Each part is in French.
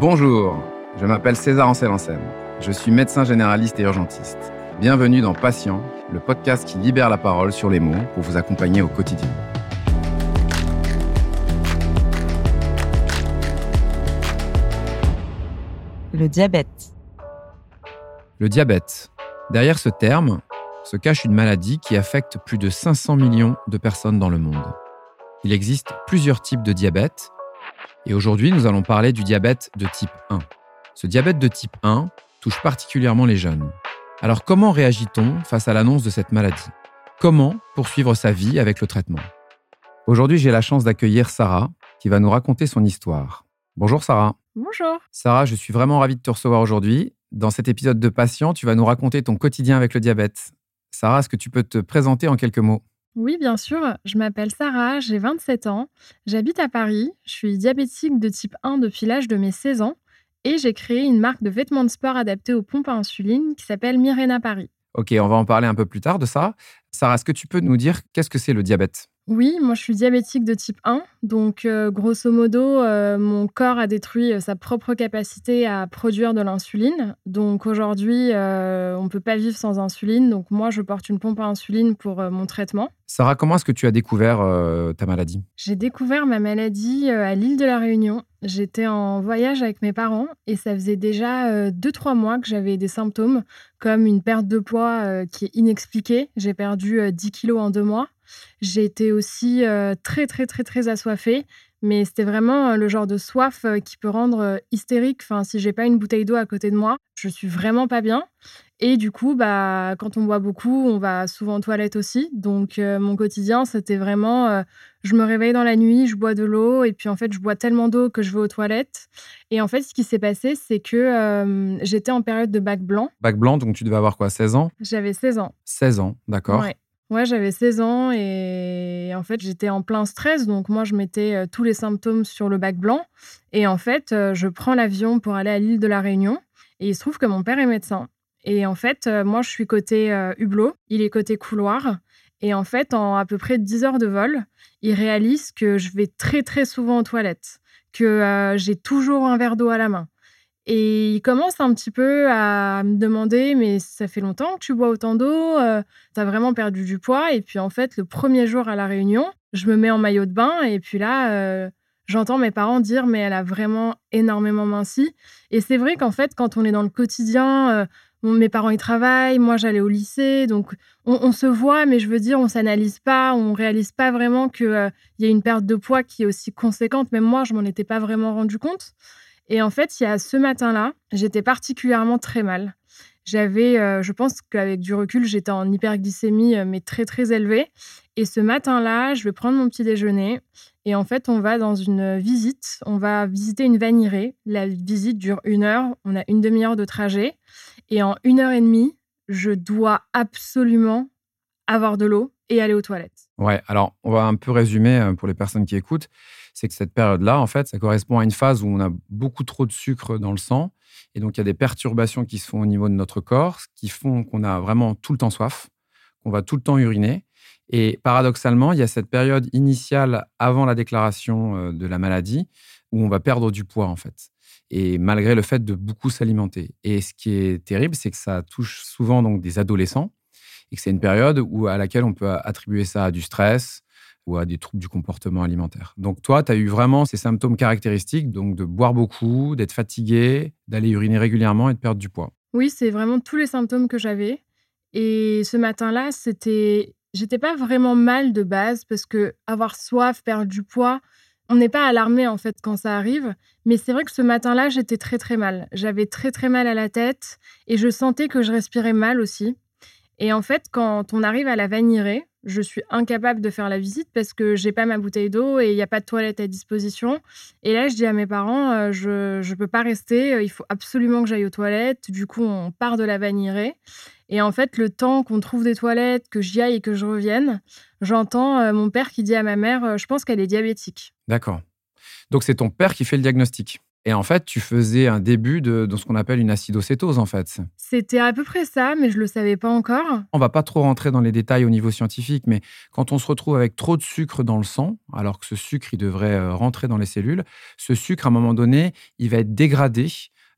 Bonjour, je m'appelle César Ancel Je suis médecin généraliste et urgentiste. Bienvenue dans Patient, le podcast qui libère la parole sur les mots pour vous accompagner au quotidien. Le diabète. Le diabète. Derrière ce terme se cache une maladie qui affecte plus de 500 millions de personnes dans le monde. Il existe plusieurs types de diabète et aujourd'hui nous allons parler du diabète de type 1. Ce diabète de type 1 touche particulièrement les jeunes. Alors comment réagit-on face à l'annonce de cette maladie? Comment poursuivre sa vie avec le traitement? Aujourd'hui j'ai la chance d'accueillir Sarah qui va nous raconter son histoire. Bonjour Sarah. Bonjour. Sarah, je suis vraiment ravie de te recevoir aujourd'hui. Dans cet épisode de Patient, tu vas nous raconter ton quotidien avec le diabète. Sarah, est-ce que tu peux te présenter en quelques mots? Oui, bien sûr. Je m'appelle Sarah, j'ai 27 ans, j'habite à Paris, je suis diabétique de type 1 depuis l'âge de mes 16 ans et j'ai créé une marque de vêtements de sport adaptés aux pompes à insuline qui s'appelle Mirena Paris. Ok, on va en parler un peu plus tard de ça. Sarah, est-ce que tu peux nous dire qu'est-ce que c'est le diabète? Oui, moi je suis diabétique de type 1. Donc, euh, grosso modo, euh, mon corps a détruit euh, sa propre capacité à produire de l'insuline. Donc, aujourd'hui, on ne peut pas vivre sans insuline. Donc, moi, je porte une pompe à insuline pour mon traitement. Sarah, comment est-ce que tu as découvert ta maladie? J'ai découvert ma maladie à l'île de la Réunion. J'étais en voyage avec mes parents et ça faisait déjà 2-3 mois que j'avais des symptômes comme une perte de poids qui est inexpliquée. J'ai perdu 10 kilos en deux mois. J'ai été aussi très, très, très, très assoiffée. Mais c'était vraiment le genre de soif qui peut rendre hystérique. Enfin, si j'ai pas une bouteille d'eau à côté de moi, je suis vraiment pas bien. Et du coup, bah, quand on boit beaucoup, on va souvent aux toilettes aussi. Donc, mon quotidien, c'était vraiment, je me réveille dans la nuit, je bois de l'eau, et puis en fait, je bois tellement d'eau que je vais aux toilettes. Et en fait, ce qui s'est passé, c'est que j'étais en période de bac blanc. Bac blanc, donc tu devais avoir quoi, 16 ans? J'avais 16 ans. 16 ans, d'accord. Ouais. Ouais, j'avais 16 ans et en fait, j'étais en plein stress. Donc, moi, je mettais euh, tous les symptômes sur le bac blanc. Et en fait, euh, je prends l'avion pour aller à l'île de la Réunion. Et il se trouve que mon père est médecin. Et en fait, euh, moi, je suis côté hublot. Il est côté couloir. Et en fait, en à peu près 10 heures de vol, il réalise que je vais très, très souvent aux toilettes, que j'ai toujours un verre d'eau à la main, et il commence un petit peu à me demander, mais ça fait longtemps que tu bois autant d'eau, euh, tu as vraiment perdu du poids. Et puis en fait, le premier jour à la réunion, je me mets en maillot de bain et puis là, euh, j'entends mes parents dire, mais elle a vraiment énormément minci. Et c'est vrai qu'en fait, quand on est dans le quotidien, euh, mes parents y travaillent, moi j'allais au lycée, donc on, se voit, mais je veux dire, on s'analyse pas, on réalise pas vraiment qu'il y a une perte de poids qui est aussi conséquente. Même moi, je m'en étais pas vraiment rendu compte. Et en fait, il y a ce matin-là, j'étais particulièrement très mal. J'avais, euh, je pense qu'avec du recul, j'étais en hyperglycémie, euh, mais très très élevée. Et ce matin-là, je vais prendre mon petit déjeuner. Et en fait, on va dans une visite. On va visiter une vanirée. La visite dure une heure. On a une demi-heure de trajet. Et en une heure et demie, je dois absolument avoir de l'eau et aller aux toilettes. Ouais, alors on va un peu résumer euh, pour les personnes qui écoutent c'est que cette période-là, en fait, ça correspond à une phase où on a beaucoup trop de sucre dans le sang. Et donc, il y a des perturbations qui se font au niveau de notre corps, qui font qu'on a vraiment tout le temps soif, qu'on va tout le temps uriner. Et paradoxalement, il y a cette période initiale avant la déclaration euh, de la maladie où on va perdre du poids, en fait. Et malgré le fait de beaucoup s'alimenter. Et ce qui est terrible, c'est que ça touche souvent donc des adolescents et que c'est une période où, à laquelle on peut attribuer ça à du stress, ou à des troubles du comportement alimentaire. Donc toi, tu as eu vraiment ces symptômes caractéristiques, donc de boire beaucoup, d'être fatigué, d'aller uriner régulièrement et de perdre du poids. Oui, c'est vraiment tous les symptômes que j'avais. Et ce matin-là, c'était, j'étais pas vraiment mal de base parce que avoir soif, perdre du poids, on n'est pas alarmé en fait quand ça arrive. Mais c'est vrai que ce matin-là, j'étais très très mal. J'avais très très mal à la tête et je sentais que je respirais mal aussi. Et en fait, quand on arrive à la vanirée, je suis incapable de faire la visite parce que j'ai pas ma bouteille d'eau et il n'y a pas de toilette à disposition. Et là, je dis à mes parents, euh, je ne peux pas rester, euh, il faut absolument que j'aille aux toilettes. Du coup, on part de la vanirée. Et en fait, le temps qu'on trouve des toilettes, que j'y aille et que je revienne, j'entends euh, mon père qui dit à ma mère, je pense qu'elle est diabétique. D'accord. Donc c'est ton père qui fait le diagnostic Et en fait, tu faisais un début de, ce qu'on appelle une acidocétose, en fait. C'était à peu près ça, mais je ne le savais pas encore. On va pas trop rentrer dans les détails au niveau scientifique, mais quand on se retrouve avec trop de sucre dans le sang, alors que ce sucre, il devrait euh, rentrer dans les cellules, ce sucre, à un moment donné, il va être dégradé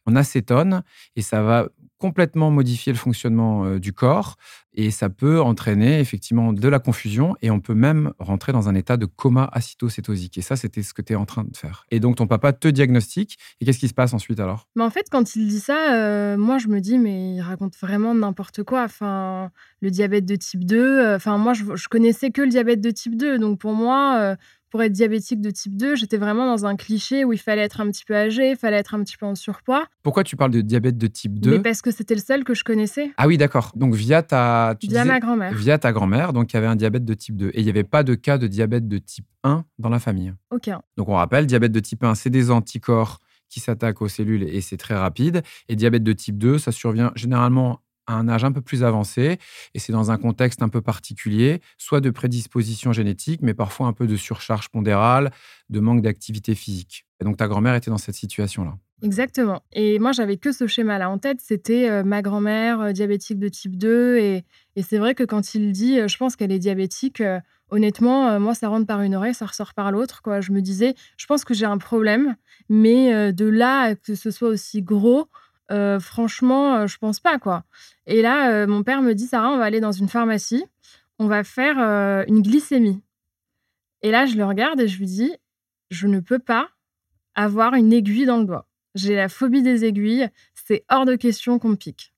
en acétone et ça va complètement modifier le fonctionnement euh, du corps et ça peut entraîner effectivement de la confusion et on peut même rentrer dans un état de coma acétocétosique. Et ça, c'était ce que tu es en train de faire. Et donc ton papa te diagnostique et qu'est-ce qui se passe ensuite alors? Mais En fait, quand il dit ça, euh, moi je me dis mais il raconte vraiment n'importe quoi. Enfin, le diabète de type 2, euh, enfin moi je, je, connaissais que le diabète de type 2. Donc pour moi, pour être diabétique de type 2, j'étais vraiment dans un cliché où il fallait être un petit peu âgé, il fallait être un petit peu en surpoids. Pourquoi tu parles de diabète de type 2 Parce que c'était le seul que je connaissais. Ah oui, d'accord. Donc via ta... via ma grand-mère. Via ta grand-mère, donc il y avait un diabète de type 2. Et il n'y avait pas de cas de diabète de type 1 dans la famille Aucun. Donc on rappelle, diabète de type 1, c'est des anticorps qui s'attaquent aux cellules et c'est très rapide. Et diabète de type 2, ça survient généralement à un âge un peu plus avancé, et c'est dans un contexte un peu particulier, soit de prédisposition génétique, mais parfois un peu de surcharge pondérale, de manque d'activité physique. Et donc ta grand-mère était dans cette situation-là. Exactement. Et moi, j'avais que ce schéma-là en tête. C'était euh, ma grand-mère euh, diabétique de type 2. Et, c'est vrai que quand il dit, euh, je pense qu'elle est diabétique, honnêtement, moi, ça rentre par une oreille, ça ressort par l'autre. Quoi. Je me disais, je pense que j'ai un problème. Mais de là que ce soit aussi gros, euh, franchement, euh, je pense pas, quoi. Et là, euh, mon père me dit, Sarah, on va aller dans une pharmacie, on va faire une glycémie. Et là, je le regarde et je lui dis, je ne peux pas avoir une aiguille dans le doigt. J'ai la phobie des aiguilles, c'est hors de question qu'on me pique.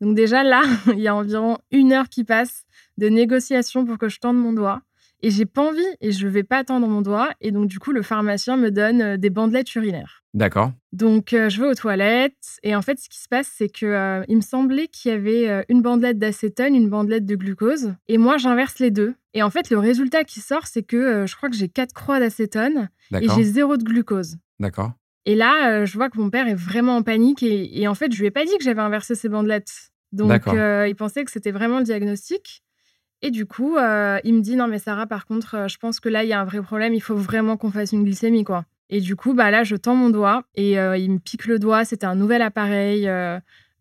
Donc déjà là, il y a environ une heure qui passe de négociation pour que je tende mon doigt. Et j'ai pas envie et je vais pas tendre mon doigt. Et donc, du coup, le pharmacien me donne euh, des bandelettes urinaires. D'accord. Donc, euh, je vais aux toilettes. Et en fait, ce qui se passe, c'est que euh, il me semblait qu'il y avait une bandelette d'acétone, une bandelette de glucose. Et moi, j'inverse les deux. Et en fait, le résultat qui sort, c'est que je crois que j'ai quatre croix d'acétone et j'ai zéro de glucose. D'accord. Et là, je vois que mon père est vraiment en panique. Et, et en fait, je lui ai pas dit que j'avais inversé ces bandelettes. Donc, il pensait que c'était vraiment le diagnostic. Et du coup, euh, il me dit non mais Sarah, par contre, euh, je pense que là il y a un vrai problème. Il faut vraiment qu'on fasse une glycémie quoi. Et du coup, bah là, je tends mon doigt et euh, il me pique le doigt. C'était un nouvel appareil.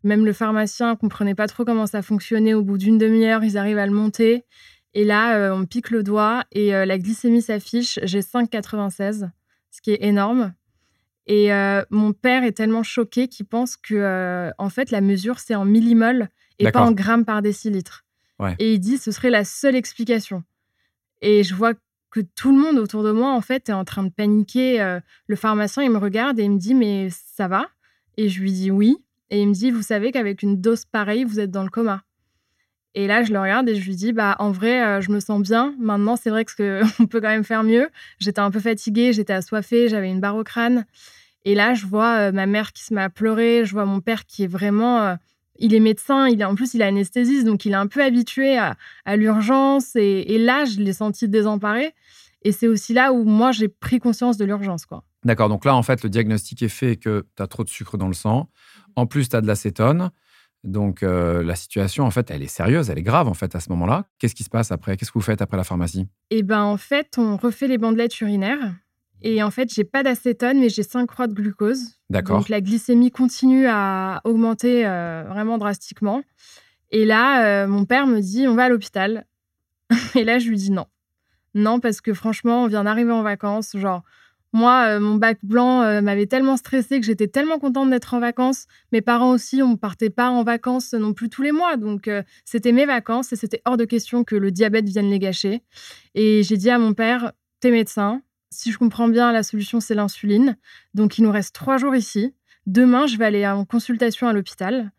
même le pharmacien comprenait pas trop comment ça fonctionnait. Au bout d'une demi-heure, ils arrivent à le monter. Et là, on me pique le doigt et la glycémie s'affiche. J'ai 5,96, ce qui est énorme. Et mon père est tellement choqué qu'il pense que en fait la mesure c'est en millimol et pas en grammes par décilitre. Et il dit ce serait la seule explication. Et je vois que tout le monde autour de moi, en fait, est en train de paniquer. Euh, le pharmacien, il me regarde et il me dit Mais ça va? Et je lui dis Oui. Et il me dit Vous savez qu'avec une dose pareille, vous êtes dans le coma. Et là, je le regarde et je lui dis Bah, en vrai, euh, je me sens bien. Maintenant, c'est vrai qu'on peut quand même faire mieux. J'étais un peu fatiguée, j'étais assoiffée, j'avais une barre au crâne. Et là, je vois euh, ma mère qui se met à pleurer, je vois mon père qui est vraiment il est médecin, il est, en plus il est anesthésiste, donc il est un peu habitué à, l'urgence. Et, là, je l'ai senti désemparé. Et c'est aussi là où moi, j'ai pris conscience de l'urgence. quoi. D'accord, donc là, en fait, le diagnostic est fait que tu as trop de sucre dans le sang. En plus, tu as de l'acétone. Donc euh, la situation, en fait, elle est sérieuse, elle est grave, en fait, à ce moment-là. Qu'est-ce qui se passe après? Qu'est-ce que vous faites après la pharmacie? Eh bien, en fait, on refait les bandelettes urinaires. Et en fait, j'ai pas d'acétone, mais j'ai 5 croix de glucose. D'accord. Donc la glycémie continue à augmenter euh, vraiment drastiquement. Et là, euh, mon père me dit on va à l'hôpital. et là, je lui dis non. Non, parce que franchement, on vient d'arriver en vacances. Genre, moi, euh, mon bac blanc m'avait tellement stressé que j'étais tellement contente d'être en vacances. Mes parents aussi, on ne partait pas en vacances non plus tous les mois. Donc, c'était mes vacances et c'était hors de question que le diabète vienne les gâcher. Et j'ai dit à mon père t'es médecin, si je comprends bien, la solution, c'est l'insuline. Donc, il nous reste trois jours ici. Demain, je vais aller en consultation à l'hôpital.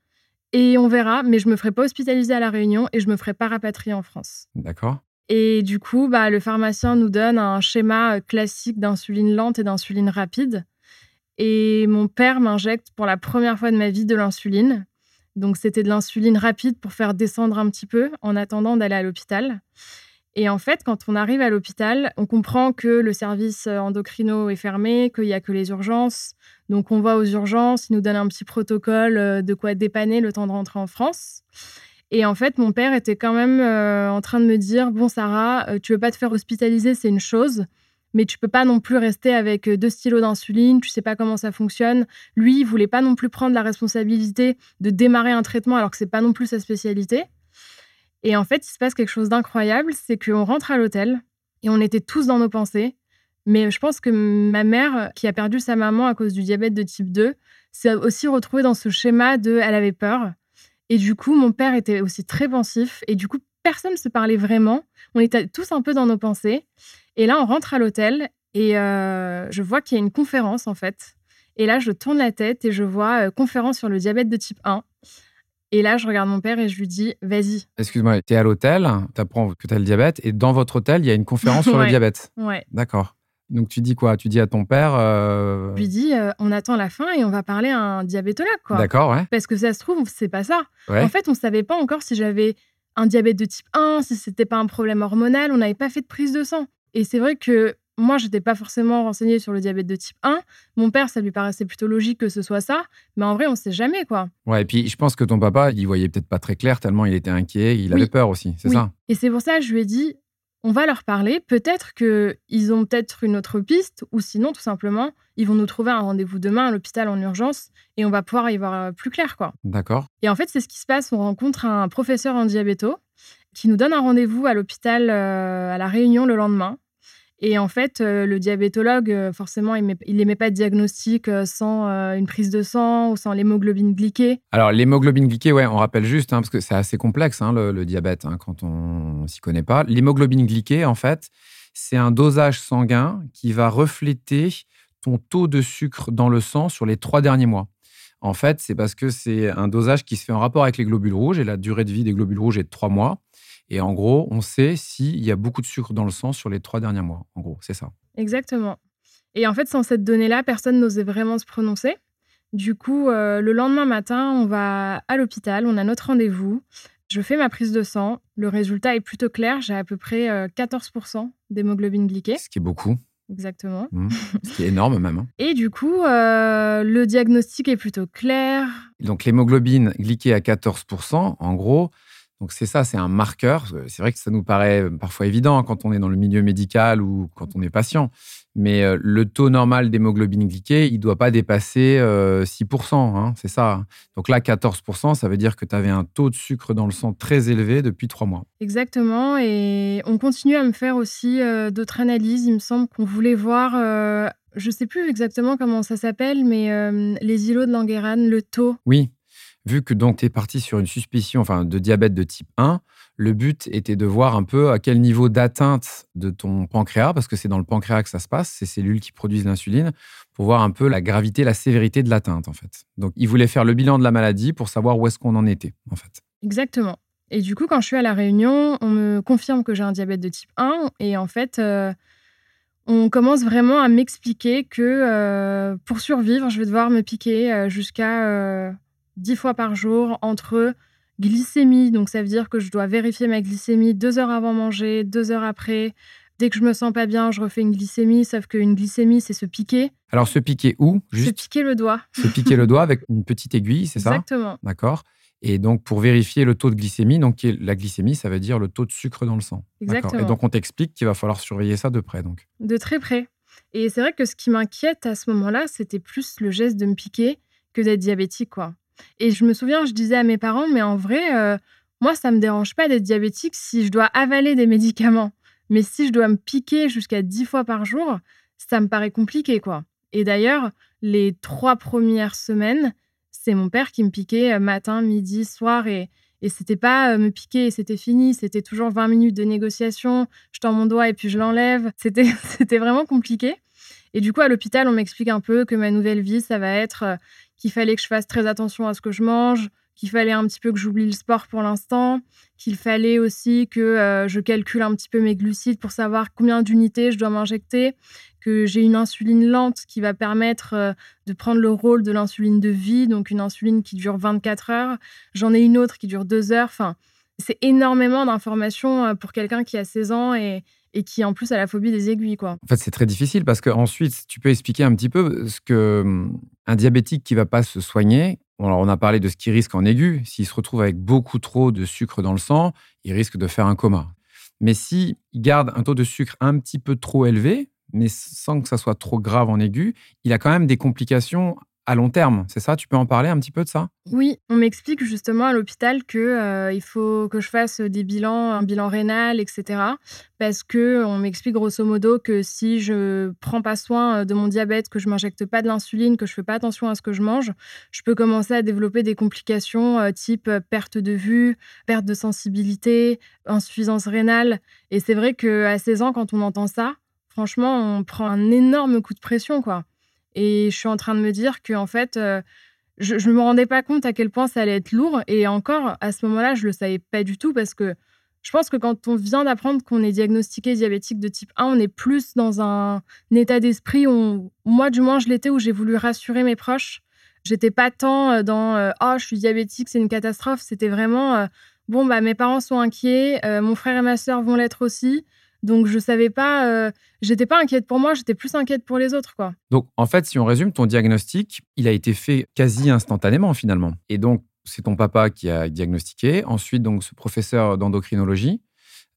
Et on verra, mais je me ferai pas hospitaliser à La Réunion et je me ferai pas rapatrier en France. D'accord. Et du coup, bah, le pharmacien nous donne un schéma euh, classique d'insuline lente et d'insuline rapide. Et mon père m'injecte pour la première fois de ma vie de l'insuline. Donc, c'était de l'insuline rapide pour faire descendre un petit peu en attendant d'aller à l'hôpital. Et en fait, quand on arrive à l'hôpital, on comprend que le service euh, endocrino est fermé, qu'il n'y a que les urgences. Donc, on va aux urgences, ils nous donnent un petit protocole euh, de quoi dépanner le temps de rentrer en France. Et en fait, mon père était quand même euh, en train de me dire Bon, Sarah, tu veux pas te faire hospitaliser, c'est une chose. mais tu peux pas non plus rester avec deux stylos d'insuline, tu sais pas comment ça fonctionne. Lui, il voulait pas non plus prendre la responsabilité de démarrer un traitement alors que c'est pas non plus sa spécialité. Et en fait, il se passe quelque chose d'incroyable, c'est qu'on rentre à l'hôtel et on était tous dans nos pensées. Mais je pense que ma mère, qui a perdu sa maman à cause du diabète de type 2, s'est aussi retrouvée dans ce schéma de elle avait peur. Et du coup, mon père était aussi très pensif. Et du coup, personne ne se parlait vraiment. On était tous un peu dans nos pensées. Et là, on rentre à l'hôtel et euh, je vois qu'il y a une conférence en fait. Et là, je tourne la tête et je vois euh, conférence sur le diabète de type 1. Et là, je regarde mon père et je lui dis, vas-y. Excuse-moi, tu es à l'hôtel, tu apprends que tu as le diabète, et dans votre hôtel, il y a une conférence sur le diabète. Ouais. D'accord. Donc tu dis quoi? Tu dis à ton père euh... Je lui dis, on attend la fin et on va parler à un diabétologue, quoi. D'accord, ouais. Parce que ça se trouve, c'est pas ça. En fait, on savait pas encore si j'avais un diabète de type 1, si c'était pas un problème hormonal, on n'avait pas fait de prise de sang. Et c'est vrai que moi, je n'étais pas forcément renseignée sur le diabète de type 1. Mon père, ça lui paraissait plutôt logique que ce soit ça. Mais en vrai, on ne sait jamais, quoi. Ouais, et puis je pense que ton papa, il voyait peut-être pas très clair, tellement il était inquiet, il avait peur aussi, c'est ça? Et c'est pour ça que je lui ai dit, on va leur parler. Peut-être qu'ils ont peut-être une autre piste, ou sinon, tout simplement, ils vont nous trouver un rendez-vous demain à l'hôpital en urgence et on va pouvoir y voir euh, plus clair, quoi. D'accord. Et en fait, c'est ce qui se passe. On rencontre un professeur en diabéto qui nous donne un rendez-vous à l'hôpital euh, à La Réunion le lendemain. Et en fait, euh, le diabétologue, euh, forcément, il n'aimait pas de diagnostic sans une prise de sang ou sans l'hémoglobine glyquée. Alors, l'hémoglobine glyquée, ouais, on rappelle juste, hein, parce que c'est assez complexe, hein, le, diabète, hein, quand on ne s'y connaît pas. L'hémoglobine glyquée, en fait, c'est un dosage sanguin qui va refléter ton taux de sucre dans le sang sur les trois derniers mois. En fait, c'est parce que c'est un dosage qui se fait en rapport avec les globules rouges et la durée de vie des globules rouges est de trois mois. Et en gros, on sait s'il y a beaucoup de sucre dans le sang sur les trois derniers mois. En gros, c'est ça. Exactement. Et en fait, sans cette donnée-là, personne n'osait vraiment se prononcer. Du coup, euh, le lendemain matin, on va à l'hôpital, on a notre rendez-vous. Je fais ma prise de sang. Le résultat est plutôt clair. J'ai à peu près 14% euh, d'hémoglobine glyquée. Ce qui est beaucoup. Exactement. Mmh. Ce qui est énorme même. Hein. Et du coup, euh, le diagnostic est plutôt clair. Donc l'hémoglobine glyquée à 14%, en gros, donc c'est ça, c'est un marqueur. C'est vrai que ça nous paraît euh, parfois évident hein, quand on est dans le milieu médical ou quand on est patient. Mais euh, le taux normal d'hémoglobine glyquée, il ne doit pas dépasser 6%. Euh, hein, c'est ça. Hein. Donc là, 14%, ça veut dire que tu avais un taux de sucre dans le sang très élevé depuis trois mois. Exactement. Et on continue à me faire aussi d'autres analyses. Il me semble qu'on voulait voir je ne sais plus exactement comment ça s'appelle, mais les îlots de Langerhans, le taux. Oui, vu que donc tu es parti sur une suspicion enfin, de diabète de type 1, le but était de voir un peu à quel niveau d'atteinte de ton pancréas, parce que c'est dans le pancréas que ça se passe, ces cellules qui produisent l'insuline, pour voir un peu la gravité, la sévérité de l'atteinte en fait. Donc il voulait faire le bilan de la maladie pour savoir où est-ce qu'on en était en fait. Exactement. Et du coup, quand je suis à la réunion, on me confirme que j'ai un diabète de type 1 et en fait, euh, on commence vraiment à m'expliquer que euh, pour survivre, je vais devoir me piquer euh, jusqu'à dix fois par jour entre glycémie, donc ça veut dire que je dois vérifier ma glycémie deux heures avant manger, deux heures après. Dès que je me sens pas bien, je refais une glycémie, sauf qu'une glycémie, c'est se piquer. Alors, se piquer où? Juste... Se piquer le doigt. Se piquer le doigt avec une petite aiguille, c'est ça? Exactement. D'accord. Et donc, pour vérifier le taux de glycémie, donc la glycémie, ça veut dire le taux de sucre dans le sang. Exactement. Et donc, on t'explique qu'il va falloir surveiller ça de près. Donc. De très près. Et c'est vrai que ce qui m'inquiète à ce moment-là, c'était plus le geste de me piquer que d'être diabétique, quoi. Et je me souviens, je disais à mes parents, mais en vrai, euh, moi, ça me dérange pas d'être diabétique si je dois avaler des médicaments. Mais si je dois me piquer jusqu'à 10 fois par jour, ça me paraît compliqué, quoi. Et d'ailleurs, les trois premières semaines, c'est mon père qui me piquait euh, matin, midi, soir. Et, et c'était pas euh, me piquer et c'était fini. C'était toujours 20 minutes de négociation. Je tends mon doigt et puis je l'enlève. C'était, c'était vraiment compliqué. Et du coup, à l'hôpital, on m'explique un peu que ma nouvelle vie, ça va être qu'il fallait que je fasse très attention à ce que je mange, qu'il fallait un petit peu que j'oublie le sport pour l'instant, qu'il fallait aussi que euh, je calcule un petit peu mes glucides pour savoir combien d'unités je dois m'injecter, que j'ai une insuline lente qui va permettre euh, de prendre le rôle de l'insuline de vie, donc une insuline qui dure 24 heures. J'en ai une autre qui dure 2 heures. Enfin, c'est énormément d'informations euh, pour quelqu'un qui a 16 ans et, et qui en plus a la phobie des aiguilles. Quoi. En fait, c'est très difficile parce que ensuite, tu peux expliquer un petit peu ce que hum, un diabétique qui va pas se soigner. Alors, on a parlé de ce qu'il risque en aigu. S'il se retrouve avec beaucoup trop de sucre dans le sang, il risque de faire un coma. Mais s'il garde un taux de sucre un petit peu trop élevé, mais sans que ça soit trop grave en aigu, il a quand même des complications à long terme. C'est ça? Tu peux en parler un petit peu de ça? Oui, on m'explique justement à l'hôpital que euh, il faut que je fasse des bilans, un bilan rénal, etc. Parce que on m'explique grosso modo que si je prends pas soin de mon diabète, que je m'injecte pas de l'insuline, que je fais pas attention à ce que je mange, je peux commencer à développer des complications euh, type perte de vue, perte de sensibilité, insuffisance rénale. Et c'est vrai que à 16 ans, quand on entend ça, franchement, on prend un énorme coup de pression, quoi. Et je suis en train de me dire que en fait, euh, je ne me rendais pas compte à quel point ça allait être lourd. Et encore, à ce moment-là, je ne le savais pas du tout parce que je pense que quand on vient d'apprendre qu'on est diagnostiqué diabétique de type 1, on est plus dans un, état d'esprit où, moi du moins, je l'étais, où j'ai voulu rassurer mes proches. J'étais pas tant euh, dans euh, oh, je suis diabétique, c'est une catastrophe. C'était vraiment bon, bah, mes parents sont inquiets, mon frère et ma sœur vont l'être aussi. Donc je savais pas, euh, j'étais pas inquiète pour moi, j'étais plus inquiète pour les autres quoi. Donc en fait, si on résume, ton diagnostic, il a été fait quasi instantanément finalement. Et donc c'est ton papa qui a diagnostiqué, ensuite donc ce professeur d'endocrinologie.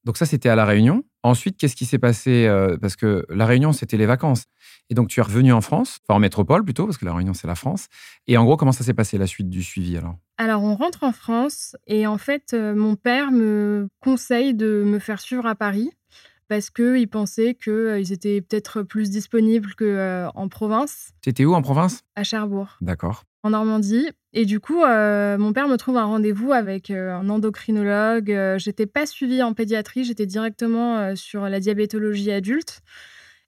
Donc ça c'était à la Réunion. Ensuite, qu'est-ce qui s'est passé euh, Parce que la Réunion c'était les vacances. Et donc tu es revenu en France, enfin en métropole plutôt, parce que la Réunion c'est la France. Et en gros, comment ça s'est passé la suite du suivi alors? Alors on rentre en France et en fait euh, mon père me conseille de me faire suivre à Paris parce qu'ils pensaient qu'ils étaient peut-être plus disponibles qu'en province. C'était où en province? À Cherbourg. D'accord. En Normandie. Et du coup, mon père me trouve un rendez-vous avec un endocrinologue. j'étais pas suivie en pédiatrie, j'étais directement sur la diabétologie adulte.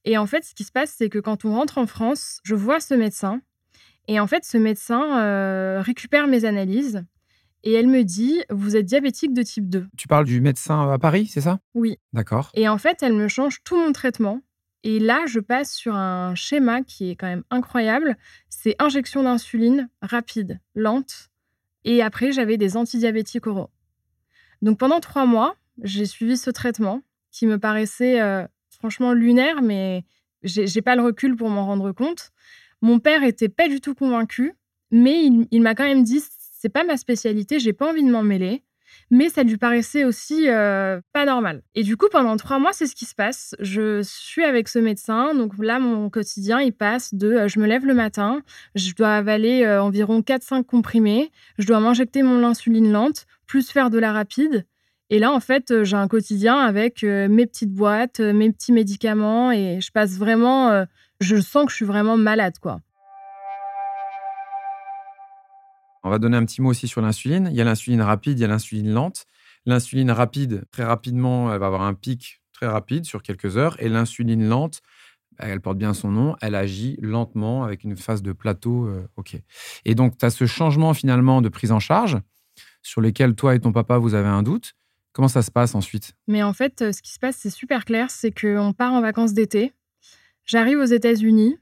Et en fait, ce qui se passe, c'est que quand on rentre en France, je vois ce médecin. Et en fait, ce médecin récupère mes analyses et elle me dit Vous êtes diabétique de type 2. Tu parles du médecin à Paris, c'est ça? Oui. D'accord. Et en fait, elle me change tout mon traitement. Et là, je passe sur un schéma qui est quand même incroyable. C'est injection d'insuline rapide, lente. Et après, j'avais des antidiabétiques oraux. Donc pendant trois mois, j'ai suivi ce traitement qui me paraissait euh, franchement lunaire, mais j'ai pas le recul pour m'en rendre compte. Mon père était pas du tout convaincu, mais il, il m'a quand même dit c'est pas ma spécialité, j'ai pas envie de m'en mêler. Mais ça lui paraissait aussi euh, pas normal. Et du coup, pendant trois mois, c'est ce qui se passe. Je suis avec ce médecin. Donc là, mon quotidien, il passe de euh, je me lève le matin, je dois avaler euh, environ 4-5 comprimés, je dois m'injecter mon insuline lente, plus faire de la rapide. Et là, en fait, j'ai un quotidien avec mes petites boîtes, mes petits médicaments et je passe vraiment. je sens que je suis vraiment malade, quoi. On va donner un petit mot aussi sur l'insuline. Il y a l'insuline rapide, il y a l'insuline lente. L'insuline rapide, très rapidement, elle va avoir un pic très rapide sur quelques heures. Et l'insuline lente, bah, elle porte bien son nom, elle agit lentement avec une phase de plateau. Euh. Et donc, tu as ce changement finalement de prise en charge sur lequel toi et ton papa, vous avez un doute. Comment ça se passe ensuite? Mais en fait, euh, ce qui se passe, c'est super clair. C'est qu'on part en vacances d'été. J'arrive aux États-Unis.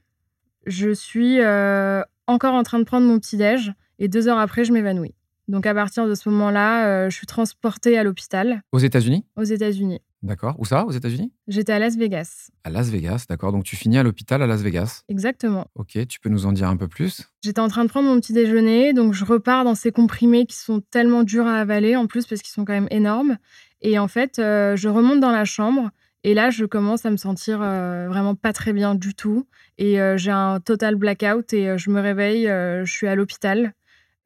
Je suis euh, encore en train de prendre mon petit-déj. Et deux heures après, je m'évanouis. Donc à partir de ce moment-là, euh, je suis transportée à l'hôpital. Aux États-Unis? Aux États-Unis. D'accord. Où ça, aux États-Unis? J'étais à Las Vegas. À Las Vegas, d'accord. Donc tu finis à l'hôpital à Las Vegas. Exactement. Ok, tu peux nous en dire un peu plus? J'étais en train de prendre mon petit déjeuner, donc je repars dans ces comprimés qui sont tellement durs à avaler en plus parce qu'ils sont quand même énormes. Et en fait, euh, je remonte dans la chambre et là, je commence à me sentir euh, vraiment pas très bien du tout. Et j'ai un total blackout et je me réveille, je suis à l'hôpital.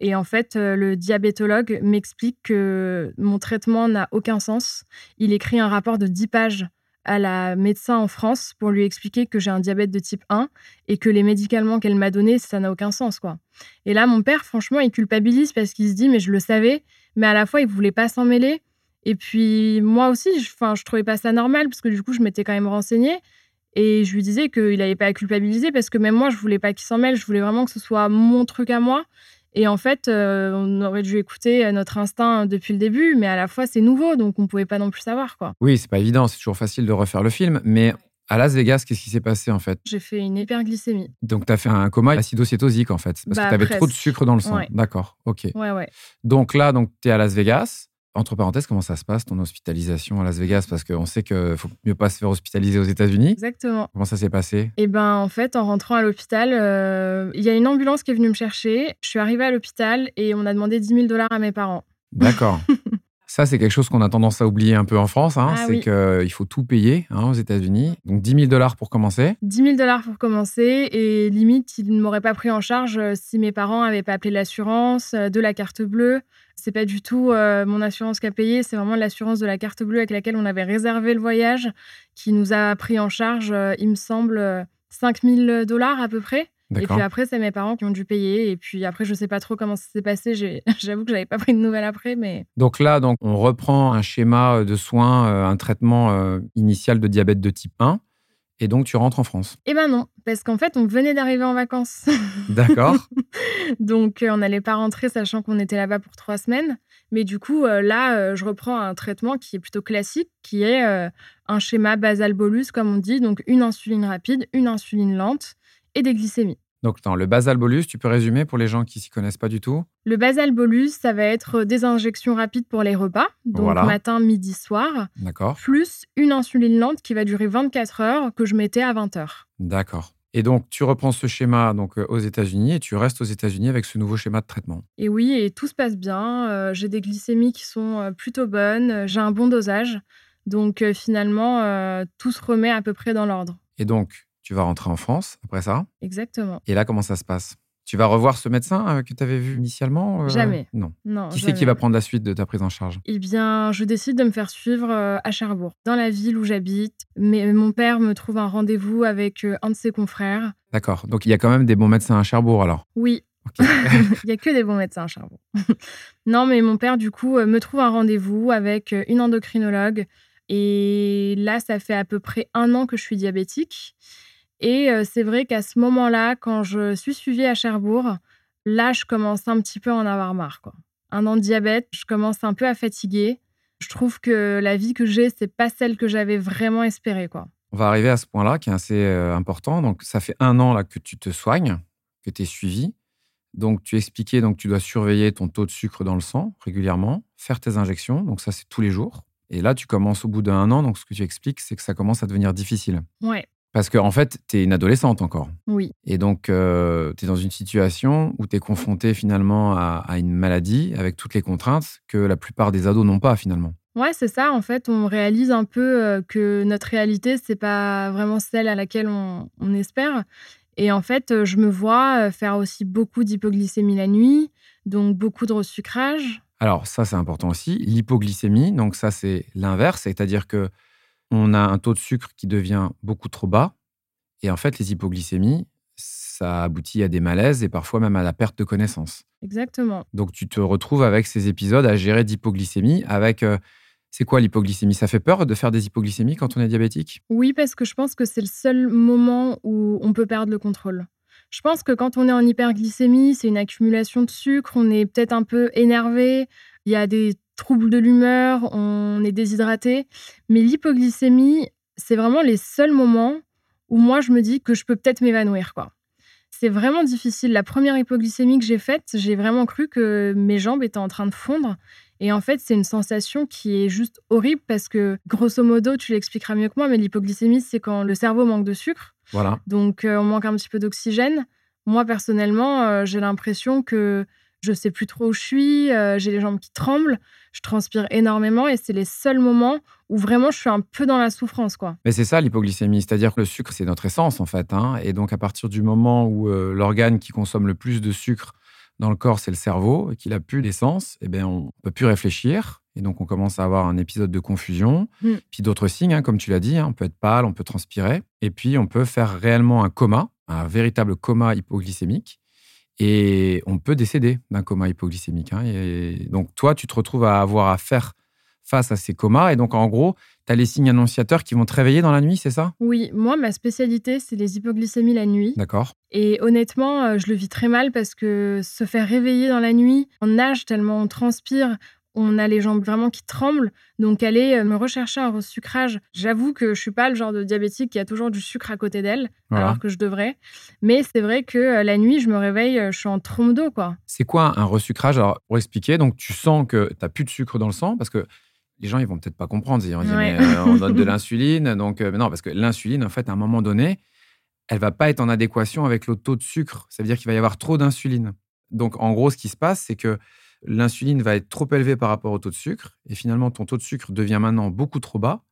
Et en fait, euh, le diabétologue m'explique que mon traitement n'a aucun sens. Il écrit un rapport de 10 pages à la médecin en France pour lui expliquer que j'ai un diabète de type 1 et que les médicaments qu'elle m'a donnés, ça n'a aucun sens. quoi. Et là, mon père, franchement, il culpabilise parce qu'il se dit, mais je le savais, mais à la fois, il voulait pas s'en mêler. Et puis, moi aussi, je, je trouvais pas ça normal parce que du coup, je m'étais quand même renseignée. Et je lui disais qu'il n'avait pas à culpabiliser parce que même moi, je voulais pas qu'il s'en mêle. Je voulais vraiment que ce soit mon truc à moi. Et en fait, euh, on aurait dû écouter notre instinct depuis le début, mais à la fois, c'est nouveau, donc on ne pouvait pas non plus savoir. quoi. Oui, c'est pas évident, c'est toujours facile de refaire le film, mais à Las Vegas, qu'est-ce qui s'est passé en fait? J'ai fait une hyperglycémie. Donc, tu as fait un coma acidocétosique en fait, parce que bah, tu avais trop de sucre dans le sang. D'accord, ok. Ouais, ouais. Donc là, tu es à Las Vegas. Entre parenthèses, comment ça se passe ton hospitalisation à Las Vegas? Parce qu'on sait qu'il faut mieux pas se faire hospitaliser aux États-Unis. Exactement. Comment ça s'est passé? Eh ben, en fait, en rentrant à l'hôpital, euh, il y a une ambulance qui est venue me chercher. Je suis arrivée à l'hôpital et on a demandé 10 000 dollars à mes parents. D'accord. Ça, c'est quelque chose qu'on a tendance à oublier un peu en France. hein. Ah c'est oui. qu'il faut tout payer hein, aux États-Unis. Donc 10 000 dollars pour commencer. 10 000 dollars pour commencer et limite, ils ne m'auraient pas pris en charge euh, si mes parents n'avaient pas appelé l'assurance euh, de la carte bleue. C'est pas du tout euh, mon assurance qui a payé, c'est vraiment l'assurance de la carte bleue avec laquelle on avait réservé le voyage qui nous a pris en charge, euh, il me semble, euh, 5 000 dollars à peu près. Et puis après, c'est mes parents qui ont dû payer. Et puis après, je sais pas trop comment ça s'est passé. J'avoue que j'avais pas pris de nouvelles après, mais Donc là, donc, on reprend un schéma de soins, euh, un traitement euh, initial de diabète de type 1. Et donc, tu rentres en France. eh ben non, parce qu'en fait, on venait d'arriver en vacances. D'accord Donc, euh, on n'allait pas rentrer sachant qu'on était là-bas pour trois semaines. Mais du coup, euh, là, euh, je reprends un traitement qui est plutôt classique, qui est euh, un schéma basal-bolus, comme on dit. Donc, une insuline rapide, une insuline lente et des glycémies. Donc, attends, le basal bolus, tu peux résumer pour les gens qui s'y connaissent pas du tout? Le basal-bolus, ça va être des injections rapides pour les repas, donc Voilà. matin, midi, soir, D'accord plus une insuline lente qui va durer 24 heures que je mettais à 20 heures. D'accord. Et donc, tu reprends ce schéma donc, euh, aux États-Unis et tu restes aux États-Unis avec ce nouveau schéma de traitement. Et oui, et tout se passe bien. euh, j'ai des glycémies qui sont euh, plutôt bonnes. euh, J'ai un bon dosage. Donc euh, finalement, euh, tout se remet à peu près dans l'ordre. Et donc, tu vas rentrer en France après ça. Exactement. Et là, comment ça se passe? Tu vas revoir ce médecin euh, que tu avais vu initialement euh, Jamais. Non. Non. Qui c'est qui va prendre la suite de ta prise en charge? Eh bien, je décide de me faire suivre euh, à Cherbourg, dans la ville où j'habite. Mais mon père me trouve un rendez-vous avec un de ses confrères. D'accord. Donc, il y a quand même des bons médecins à Cherbourg alors? Oui, il y a que des bons médecins à Cherbourg. non, mais mon père, du coup, me trouve un rendez-vous avec une endocrinologue. Et là, ça fait à peu près un an que je suis diabétique. Et c'est vrai qu'à ce moment-là, quand je suis suivie à Cherbourg, là, je commence un petit peu à en avoir marre. Quoi. Un an de diabète, je commence un peu à fatiguer. Je trouve que la vie que j'ai, c'est pas celle que j'avais vraiment espérée. Quoi. On va arriver à ce point-là qui est assez important. Donc, ça fait un an là que tu te soignes, que tu es suivi. Donc, tu expliquais donc tu dois surveiller ton taux de sucre dans le sang régulièrement, faire tes injections. Donc, ça, c'est tous les jours. Et là, tu commences au bout d'un an. Donc, ce que tu expliques, c'est que ça commence à devenir difficile. Ouais, Parce qu'en en fait, tu es une adolescente encore. oui, Et donc, tu es dans une situation où tu es confronté finalement à, à une maladie avec toutes les contraintes que la plupart des ados n'ont pas finalement. Ouais, c'est ça. En fait, on réalise un peu euh, que notre réalité, c'est pas vraiment celle à laquelle on, on espère. Et en fait, euh, je me vois euh, faire aussi beaucoup d'hypoglycémie la nuit, donc beaucoup de resucrage. Alors ça, c'est important aussi. L'hypoglycémie, donc ça, c'est l'inverse, c'est-à-dire que on a un taux de sucre qui devient beaucoup trop bas. Et en fait, les hypoglycémies, ça aboutit à des malaises et parfois même à la perte de connaissance. Exactement. Donc tu te retrouves avec ces épisodes à gérer d'hypoglycémie avec... euh, c'est quoi l'hypoglycémie? Ça fait peur de faire des hypoglycémies quand on est diabétique? Oui, parce que je pense que c'est le seul moment où on peut perdre le contrôle. Je pense que quand on est en hyperglycémie, c'est une accumulation de sucre, on est peut-être un peu énervé, il y a des troubles de l'humeur, on est déshydraté. Mais l'hypoglycémie, c'est vraiment les seuls moments où moi je me dis que je peux peut-être m'évanouir, quoi. C'est vraiment difficile. La première hypoglycémie que j'ai faite, j'ai vraiment cru que mes jambes étaient en train de fondre. Et en fait, c'est une sensation qui est juste horrible parce que, grosso modo, tu l'expliqueras mieux que moi, mais l'hypoglycémie, c'est quand le cerveau manque de sucre. Voilà. Donc, euh, on manque un petit peu d'oxygène. Moi, personnellement, euh, j'ai l'impression que je sais plus trop où je suis, euh, j'ai les jambes qui tremblent, je transpire énormément et c'est les seuls moments où vraiment je suis un peu dans la souffrance, quoi. Mais c'est ça l'hypoglycémie, c'est-à-dire que le sucre, c'est notre essence en fait. hein. Et donc à partir du moment où euh, l'organe qui consomme le plus de sucre dans le corps, c'est le cerveau, et qu'il a plus d'essence, eh bien on peut plus réfléchir. Et donc on commence à avoir un épisode de confusion, Mm. puis d'autres signes, hein, comme tu l'as dit, hein, on peut être pâle, on peut transpirer, et puis on peut faire réellement un coma, un véritable coma hypoglycémique. Et on peut décéder d'un coma hypoglycémique. hein. Et donc, toi, tu te retrouves à avoir à faire face à ces comas. Et donc, en gros, tu as les signes annonciateurs qui vont te réveiller dans la nuit, c'est ça? Oui, moi, ma spécialité, c'est les hypoglycémies la nuit. D'accord. Et honnêtement, euh, je le vis très mal parce que se faire réveiller dans la nuit, on nage tellement on transpire, on a les jambes vraiment qui tremblent. Donc aller euh, me rechercher un resucrage, j'avoue que je suis pas le genre de diabétique qui a toujours du sucre à côté d'elle, Voilà. alors que je devrais. Mais c'est vrai que euh, la nuit, je me réveille, euh, je suis en trompe d'eau, quoi. C'est quoi un resucrage? Alors, pour expliquer, donc tu sens que tu n'as plus de sucre dans le sang parce que les gens, ils vont peut-être pas comprendre. Ils vont dire, Ouais. mais euh, on donne de l'insuline. Donc, euh, non, parce que l'insuline, en fait, à un moment donné, elle va pas être en adéquation avec le taux de sucre. Ça veut dire qu'il va y avoir trop d'insuline. Donc, en gros, ce qui se passe, c'est que l'insuline va être trop élevée par rapport au taux de sucre. Et finalement, ton taux de sucre devient maintenant beaucoup trop bas.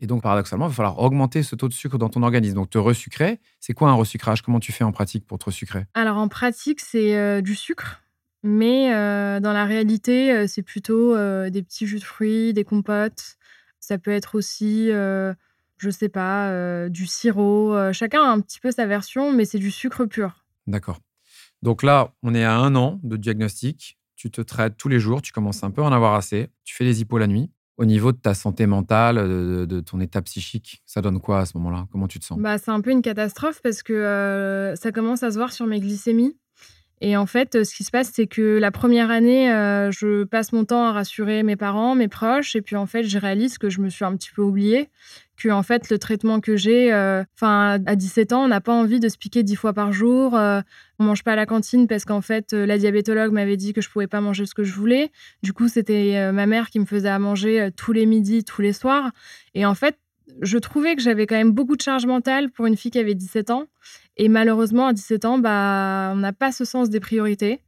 Et donc, paradoxalement, il va falloir augmenter ce taux de sucre dans ton organisme. Donc, te resucrer, c'est quoi un resucrage? Comment tu fais en pratique pour te resucrer? Alors, en pratique, c'est euh, du sucre. Mais euh, dans la réalité, euh, c'est plutôt des petits jus de fruits, des compotes. Ça peut être aussi, je sais pas, du sirop. chacun a un petit peu sa version, mais c'est du sucre pur. D'accord. Donc là, on est à un an de diagnostic. Tu te traites tous les jours, tu commences un peu à en avoir assez. Tu fais les hippos la nuit. Au niveau de ta santé mentale, de, ton état psychique, ça donne quoi à ce moment-là? Comment tu te sens? Bah, C'est un peu une catastrophe parce que euh, ça commence à se voir sur mes glycémies. Et en fait, ce qui se passe, c'est que la première année, euh, je passe mon temps à rassurer mes parents, mes proches, et puis en fait, je réalise que je me suis un petit peu oubliée, que en fait, le traitement que j'ai, euh, enfin, à 17 ans, on n'a pas envie de se piquer 10 fois par jour, on on mange pas à la cantine parce qu'en fait, la diabétologue m'avait dit que je pouvais pas manger ce que je voulais. Du coup, c'était ma mère qui me faisait à manger tous les midis, tous les soirs. Et en fait, je trouvais que j'avais quand même beaucoup de charge mentale pour une fille qui avait 17 ans. Et malheureusement, à 17 ans, bah, on n'a pas ce sens des priorités.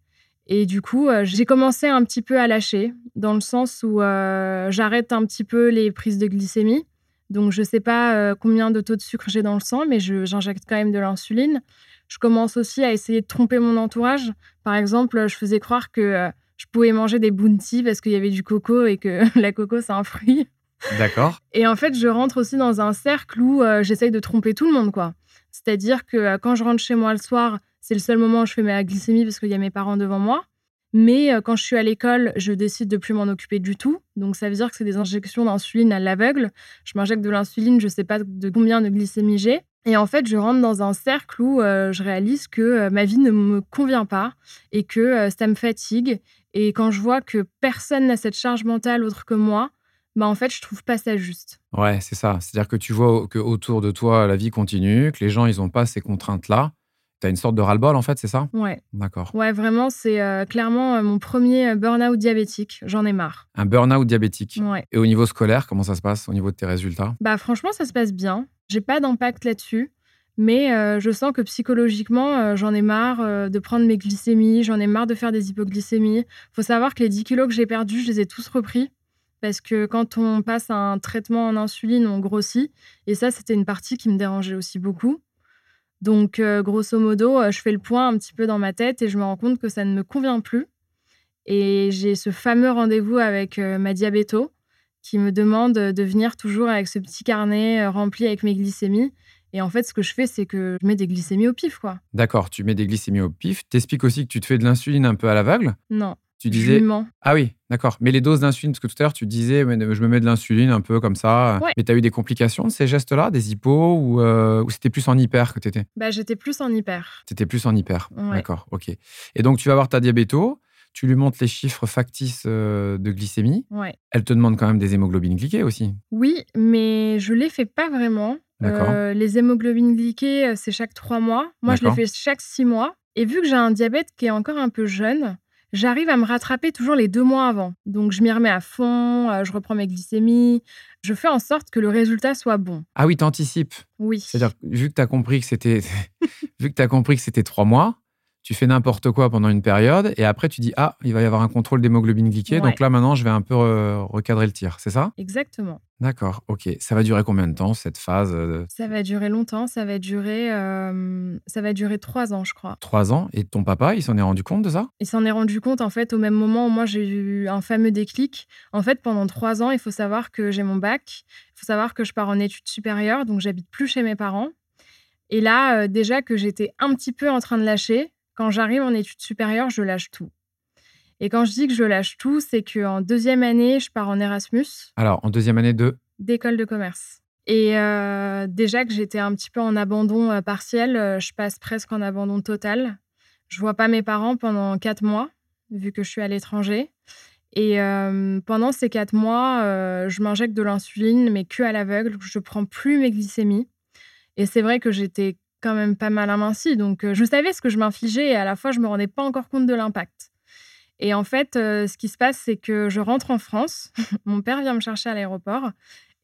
Et du coup, euh, j'ai commencé un petit peu à lâcher, dans le sens où euh, j'arrête un petit peu les prises de glycémie. Donc, je ne sais pas euh, combien de taux de sucre j'ai dans le sang, mais j'injecte quand même de l'insuline. Je commence aussi à essayer de tromper mon entourage. Par exemple, je faisais croire que je pouvais manger des bounty parce qu'il y avait du coco et que la coco, c'est un fruit. D'accord. Et en fait, je rentre aussi dans un cercle où j'essaye de tromper tout le monde, quoi. C'est-à-dire que euh, quand je rentre chez moi le soir, c'est le seul moment où je fais ma glycémie parce qu'il y a mes parents devant moi. Mais euh, quand je suis à l'école, je décide de plus m'en occuper du tout. Donc ça veut dire que c'est des injections d'insuline à l'aveugle. Je m'injecte de l'insuline, je ne sais pas de combien de glycémie j'ai. Et en fait, je rentre dans un cercle où je réalise que ma vie ne me convient pas et que ça me fatigue. Et quand je vois que personne n'a cette charge mentale autre que moi, bah en fait, je trouve pas ça juste. Ouais, c'est ça. C'est-à-dire que tu vois que autour de toi, la vie continue, que les gens, ils n'ont pas ces contraintes-là. Tu as une sorte de ras-le-bol, en fait, c'est ça? Ouais. D'accord. Ouais, vraiment, c'est euh, clairement euh, mon premier euh, burn-out diabétique. J'en ai marre. Un burn-out diabétique Ouais. Et au niveau scolaire, comment ça se passe au niveau de tes résultats? Bah, franchement, ça se passe bien. J'ai pas d'impact là-dessus. Mais je sens que psychologiquement, j'en ai marre de prendre mes glycémies, j'en ai marre de faire des hypoglycémies. faut savoir que les 10 kilos que j'ai perdus, je les ai tous repris parce que quand on passe un traitement en insuline, on grossit. Et ça, c'était une partie qui me dérangeait aussi beaucoup. Donc, euh, grosso modo, euh, je fais le point un petit peu dans ma tête et je me rends compte que ça ne me convient plus. Et j'ai ce fameux rendez-vous avec euh, ma diabéto qui me demande de venir toujours avec ce petit carnet rempli avec mes glycémies. Et en fait, ce que je fais, c'est que je mets des glycémies au pif, quoi. D'accord, tu mets des glycémies au pif. T'expliques aussi que tu te fais de l'insuline un peu à l'aveugle? Non. Tu disais. Ah oui, d'accord. Mais les doses d'insuline, parce que tout à l'heure, tu disais, je me mets de l'insuline un peu comme ça. Mais tu as eu des complications de ces gestes-là, des hippos, ou, euh, c'était plus en hyper que tu étais bah, J'étais plus en hyper. Tu étais plus en hyper. D'accord, ok. Et donc, tu vas voir ta diabéto, tu lui montres les chiffres factices euh, de glycémie. Ouais. Elle te demande quand même des hémoglobines glyquées aussi. Oui, mais je les fais pas vraiment. Euh, les hémoglobines glyquées, c'est chaque trois mois. Moi, je les fais chaque six mois. Et vu que j'ai un diabète qui est encore un peu jeune, j'arrive à me rattraper toujours les deux mois avant. Donc, je m'y remets à fond, euh, je reprends mes glycémies, je fais en sorte que le résultat soit bon. Ah oui, tu anticipes. Oui. C'est-à-dire, vu que tu as compris que c'était vu que as compris que c'était trois mois, tu fais n'importe quoi pendant une période et après tu dis ah il va y avoir un contrôle d'hémoglobine glyquée donc là maintenant je vais un peu recadrer le tir c'est ça? Exactement. D'accord ok. Ça va durer combien de temps cette phase euh, ça va durer longtemps ça va durer euh, ça va durer trois ans je crois. Trois ans et ton papa il s'en est rendu compte de ça? Il s'en est rendu compte en fait au même moment où moi j'ai eu un fameux déclic. En fait pendant trois ans il faut savoir que j'ai mon bac il faut savoir que je pars en études supérieures donc j'habite plus chez mes parents. Et là, euh, déjà que j'étais un petit peu en train de lâcher, quand j'arrive en études supérieures, je lâche tout. Et quand je dis que je lâche tout, c'est qu'en deuxième année, je pars en Erasmus. Alors, en deuxième année de D'école de commerce. Et euh, déjà que j'étais un petit peu en abandon euh, partiel, euh, je passe presque en abandon total. Je vois pas mes parents pendant quatre mois, vu que je suis à l'étranger. Et pendant ces quatre mois, je m'injecte de l'insuline, mais que à l'aveugle. Je prends plus mes glycémies. Et c'est vrai que j'étais quand même pas mal aminci. Donc, euh, je savais ce que je m'infligeais et à la fois, je me rendais pas encore compte de l'impact. Et en fait, euh, ce qui se passe, c'est que je rentre en France. Mon père vient me chercher à l'aéroport.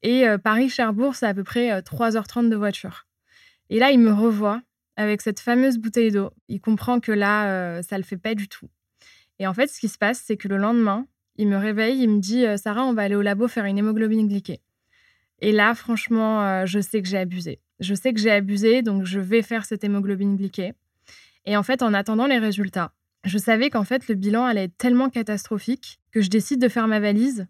Et euh, Paris-Cherbourg, c'est à peu près 3h30 de voiture. Et là, il me revoit avec cette fameuse bouteille d'eau. Il comprend que là, ça le fait pas du tout. Et en fait, ce qui se passe, c'est que le lendemain, il me réveille, il me dit «Euh, Sarah, on va aller au labo faire une hémoglobine glyquée. Et là, franchement, euh, je sais que j'ai abusé. Je sais que j'ai abusé, donc je vais faire cette hémoglobine glyquée. Et en fait, en attendant les résultats, je savais qu'en fait, le bilan allait être tellement catastrophique que je décide de faire ma valise.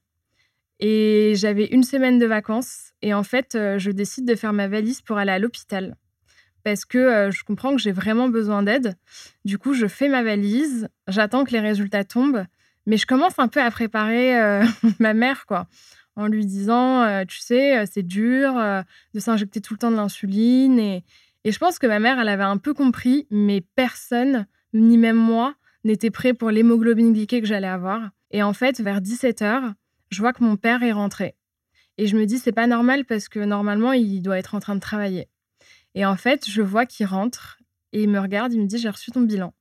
Et j'avais une semaine de vacances. Et en fait, euh, je décide de faire ma valise pour aller à l'hôpital. Parce que euh, je comprends que j'ai vraiment besoin d'aide. Du coup, je fais ma valise, j'attends que les résultats tombent. Mais je commence un peu à préparer ma mère, quoi en lui disant, tu sais, c'est dur de s'injecter tout le temps de l'insuline. Et, et je pense que ma mère, elle avait un peu compris, mais personne, ni même moi, n'était prêt pour l'hémoglobine glyquée que j'allais avoir. Et en fait, vers 17h, je vois que mon père est rentré. Et je me dis, c'est pas normal parce que normalement, il doit être en train de travailler. Et en fait, je vois qu'il rentre et il me regarde, il me dit, j'ai reçu ton bilan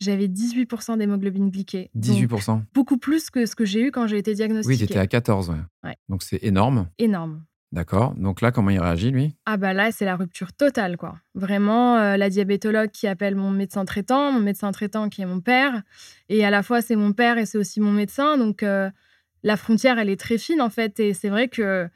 j'avais 18% d'hémoglobine glyquée. 18% Beaucoup plus que ce que j'ai eu quand j'ai été diagnostiquée. Oui, tu étais à 14, ouais. Donc c'est énorme. Énorme. D'accord. Donc là, comment il réagit, lui? Ah bah là, c'est la rupture totale, quoi. Vraiment, euh, la diabétologue qui appelle mon médecin traitant, mon médecin traitant qui est mon père. Et à la fois, c'est mon père et c'est aussi mon médecin. Donc euh, la frontière, elle est très fine, en fait. Et c'est vrai que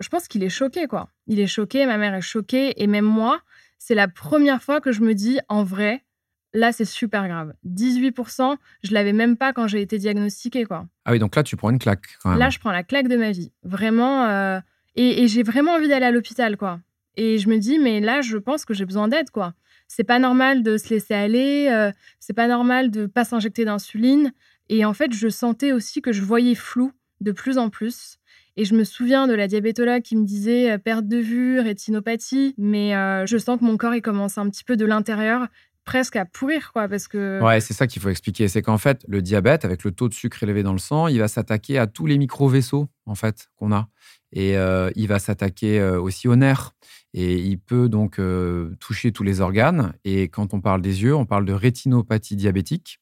je pense qu'il est choqué, quoi. Il est choqué, ma mère est choquée. Et même moi, c'est la première fois que je me dis, en vrai, Là, c'est super grave. 18%, je l'avais même pas quand j'ai été diagnostiquée, quoi. Ah oui, donc là, tu prends une claque. Quand même. Là, je prends la claque de ma vie. Vraiment. Euh, et, j'ai vraiment envie d'aller à l'hôpital, quoi. Et je me dis, mais là, je pense que j'ai besoin d'aide, quoi. C'est pas normal de se laisser aller. Euh, c'est pas normal de pas s'injecter d'insuline. Et en fait, je sentais aussi que je voyais flou de plus en plus. Et je me souviens de la diabétologue qui me disait euh, perte de vue, rétinopathie, mais je sens que mon corps il commence un petit peu de l'intérieur presque à pourrir, quoi, parce que... Ouais, c'est ça qu'il faut expliquer. C'est qu'en fait, le diabète, avec le taux de sucre élevé dans le sang, il va s'attaquer à tous les micro-vaisseaux, en fait, qu'on a. Et euh, il va s'attaquer euh, aussi aux nerfs. Et il peut donc euh, toucher tous les organes. Et quand on parle des yeux, on parle de rétinopathie diabétique.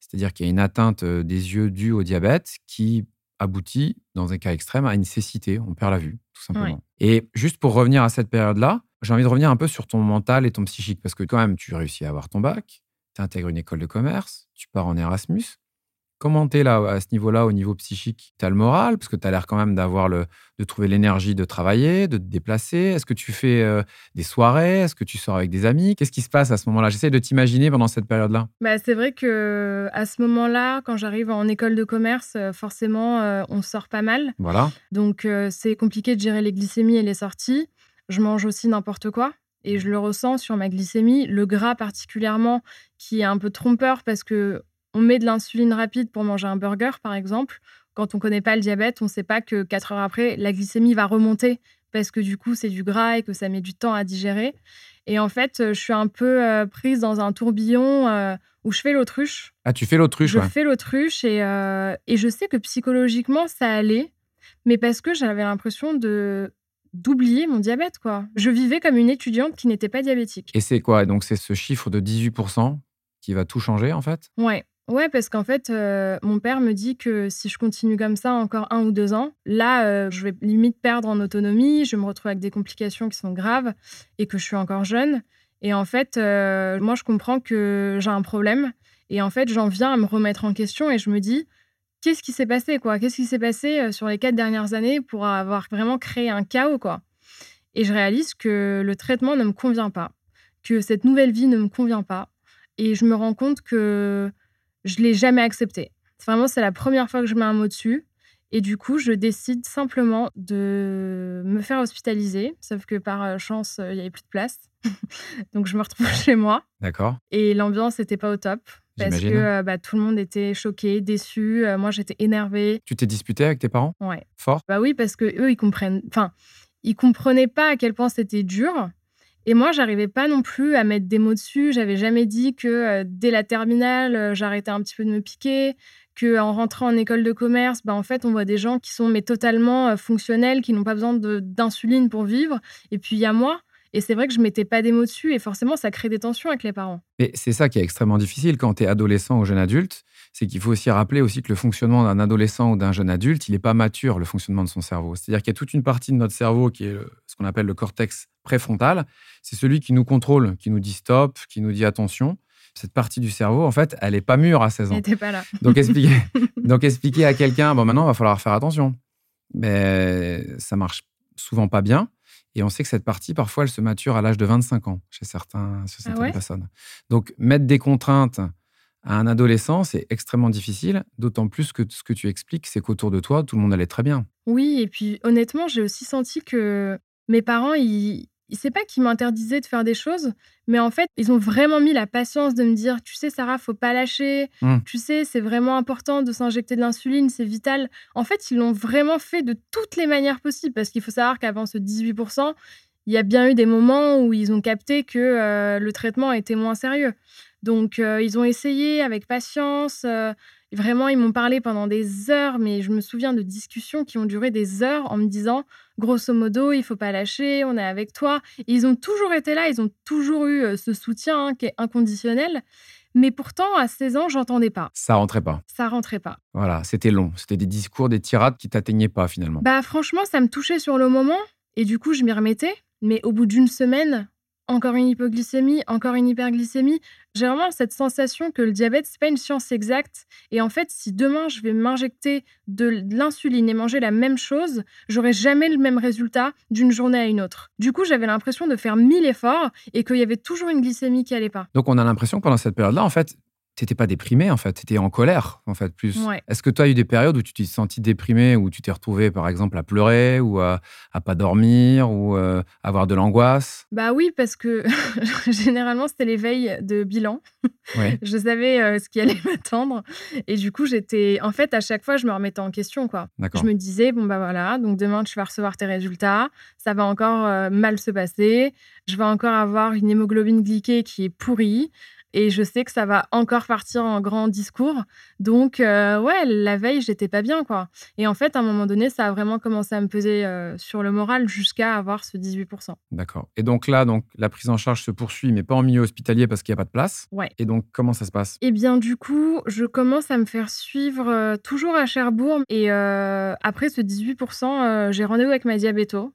C'est-à-dire qu'il y a une atteinte des yeux due au diabète qui aboutit, dans un cas extrême, à une cécité. On perd la vue, tout simplement. Et juste pour revenir à cette période-là, j'ai envie de revenir un peu sur ton mental et ton psychique, parce que quand même, tu réussis à avoir ton bac, tu intègres une école de commerce, tu pars en Erasmus. Comment t'es là, à ce niveau-là, au niveau psychique? Tu as le moral, parce que tu as l'air quand même d'avoir le, de trouver l'énergie de travailler, de te déplacer. Est-ce que tu fais euh, des soirées? Est-ce que tu sors avec des amis? Qu'est-ce qui se passe à ce moment-là? J'essaie de t'imaginer pendant cette période-là. Bah, c'est vrai que à ce moment-là, quand j'arrive en école de commerce, euh, forcément, euh, on sort pas mal. Voilà. Donc, c'est compliqué de gérer les glycémies et les sorties je mange aussi n'importe quoi. Et je le ressens sur ma glycémie, le gras particulièrement, qui est un peu trompeur parce que on met de l'insuline rapide pour manger un burger, par exemple. Quand on ne connaît pas le diabète, on ne sait pas que 4 heures après, la glycémie va remonter parce que du coup, c'est du gras et que ça met du temps à digérer. Et en fait, je suis un peu euh, prise dans un tourbillon euh, où je fais l'autruche. Ah, tu fais l'autruche, Je fais l'autruche et, euh, et je sais que psychologiquement, ça allait, mais parce que j'avais l'impression de d'oublier mon diabète, quoi. Je vivais comme une étudiante qui n'était pas diabétique. Et c'est quoi? Donc, c'est ce chiffre de 18% qui va tout changer, en fait? Ouais. Ouais, parce qu'en fait, euh, mon père me dit que si je continue comme ça encore un ou deux ans, là, euh, je vais limite perdre en autonomie, je me retrouve avec des complications qui sont graves et que je suis encore jeune. Et en fait, euh, moi, je comprends que j'ai un problème. Et en fait, j'en viens à me remettre en question et je me dis, qu'est-ce qui s'est passé, quoi? Qu'est-ce qui s'est passé euh, sur les quatre dernières années pour avoir vraiment créé un chaos, quoi? Et je réalise que le traitement ne me convient pas, que cette nouvelle vie ne me convient pas, et je me rends compte que je l'ai jamais accepté. Vraiment, c'est la première fois que je mets un mot dessus. Et du coup, je décide simplement de me faire hospitaliser, sauf que par euh, chance, euh, il n'y avait plus de place. Donc, je me retrouve chez moi. D'accord. Et l'ambiance n'était pas au top parce que euh, bah, tout le monde était choqué, déçu. Moi, j'étais énervée. Tu t'es disputé avec tes parents? Ouais. Fort? Bah oui, parce que eux, ils comprennent. Enfin, ils comprenaient pas à quel point c'était dur. Et moi, j'arrivais pas non plus à mettre des mots dessus. J'avais jamais dit que euh, dès la terminale, j'arrêtais un petit peu de me piquer. Que en rentrant en école de commerce, bah, en fait, on voit des gens qui sont mais totalement fonctionnels, qui n'ont pas besoin d'insuline pour vivre. Et puis il y a moi et c'est vrai que je mettais pas des mots dessus et forcément, ça crée des tensions avec les parents. Et c'est ça qui est extrêmement difficile quand tu es adolescent ou jeune adulte. C'est qu'il faut aussi rappeler aussi que le fonctionnement d'un adolescent ou d'un jeune adulte, il n'est pas mature, le fonctionnement de son cerveau. C'est-à-dire qu'il y a toute une partie de notre cerveau qui est ce qu'on appelle le cortex préfrontal. C'est celui qui nous contrôle, qui nous dit stop, qui nous dit attention. Cette partie du cerveau, en fait, elle n'est pas mûre à 16 ans. Elle n'était pas là. Donc expliquer, donc expliquer à quelqu'un, bon maintenant, il va falloir faire attention. Mais ça marche souvent pas bien. Et on sait que cette partie, parfois, elle se mature à l'âge de 25 ans chez, certains, chez Ah certaines ouais? personnes. Donc mettre des contraintes à un adolescent, c'est extrêmement difficile, d'autant plus que ce que tu expliques, c'est qu'autour de toi, tout le monde allait très bien. Oui, et puis honnêtement, j'ai aussi senti que mes parents, ils c'est pas qu'ils m'interdisaient de faire des choses, mais en fait, ils ont vraiment mis la patience de me dire, tu sais, Sarah, faut pas lâcher. Hmm. Tu sais, c'est vraiment important de s'injecter de l'insuline, c'est vital. En fait, ils l'ont vraiment fait de toutes les manières possibles, parce qu'il faut savoir qu'avant ce 18%, il y a bien eu des moments où ils ont capté que euh, le traitement était moins sérieux. Donc, euh, ils ont essayé avec patience. euh, vraiment, ils m'ont parlé pendant des heures, mais je me souviens de discussions qui ont duré des heures en me disant, grosso modo, il faut pas lâcher, on est avec toi. Et ils ont toujours été là, ils ont toujours eu euh, ce soutien hein, qui est inconditionnel. Mais pourtant, à 16 ans, j'entendais pas. Ça rentrait pas. Ça rentrait pas. Voilà, c'était long. C'était des discours, des tirades qui t'atteignaient pas finalement. Bah franchement, ça me touchait sur le moment et du coup, je m'y remettais. Mais au bout d'une semaine, encore une hypoglycémie, encore une hyperglycémie. J'ai vraiment cette sensation que le diabète, c'est pas une science exacte. Et en fait, si demain je vais m'injecter de l'insuline et manger la même chose, j'aurai jamais le même résultat d'une journée à une autre. Du coup, j'avais l'impression de faire mille efforts et qu'il y avait toujours une glycémie qui allait pas. Donc on a l'impression pendant cette période-là, en fait, t'étais pas déprimé, en fait, t'étais en colère, en fait, plus. Ouais. Est-ce que tu as eu des périodes où tu t'es senti déprimé, où tu t'es retrouvé, par exemple, à pleurer, ou à, à pas dormir, ou euh, avoir de l'angoisse? Bah oui, parce que généralement, c'était les veilles de bilan. Ouais. Je savais euh, ce qui allait m'attendre. Et du coup, j'étais. En fait, à chaque fois, je me remettais en question, quoi. Je me disais, bon, bah voilà, donc demain, tu vas recevoir tes résultats. Ça va encore euh, mal se passer. Je vais encore avoir une hémoglobine glyquée qui est pourrie. Et je sais que ça va encore partir en grand discours. Donc, euh, ouais, la veille, j'étais pas bien, quoi. Et en fait, à un moment donné, ça a vraiment commencé à me peser euh, sur le moral jusqu'à avoir ce 18%. D'accord. Et donc là, donc, la prise en charge se poursuit, mais pas en milieu hospitalier parce qu'il n'y a pas de place. Ouais. Et donc, comment ça se passe? Eh bien, du coup, je commence à me faire suivre euh, toujours à Cherbourg. Et après ce 18%, euh, j'ai rendez-vous avec ma diabéto.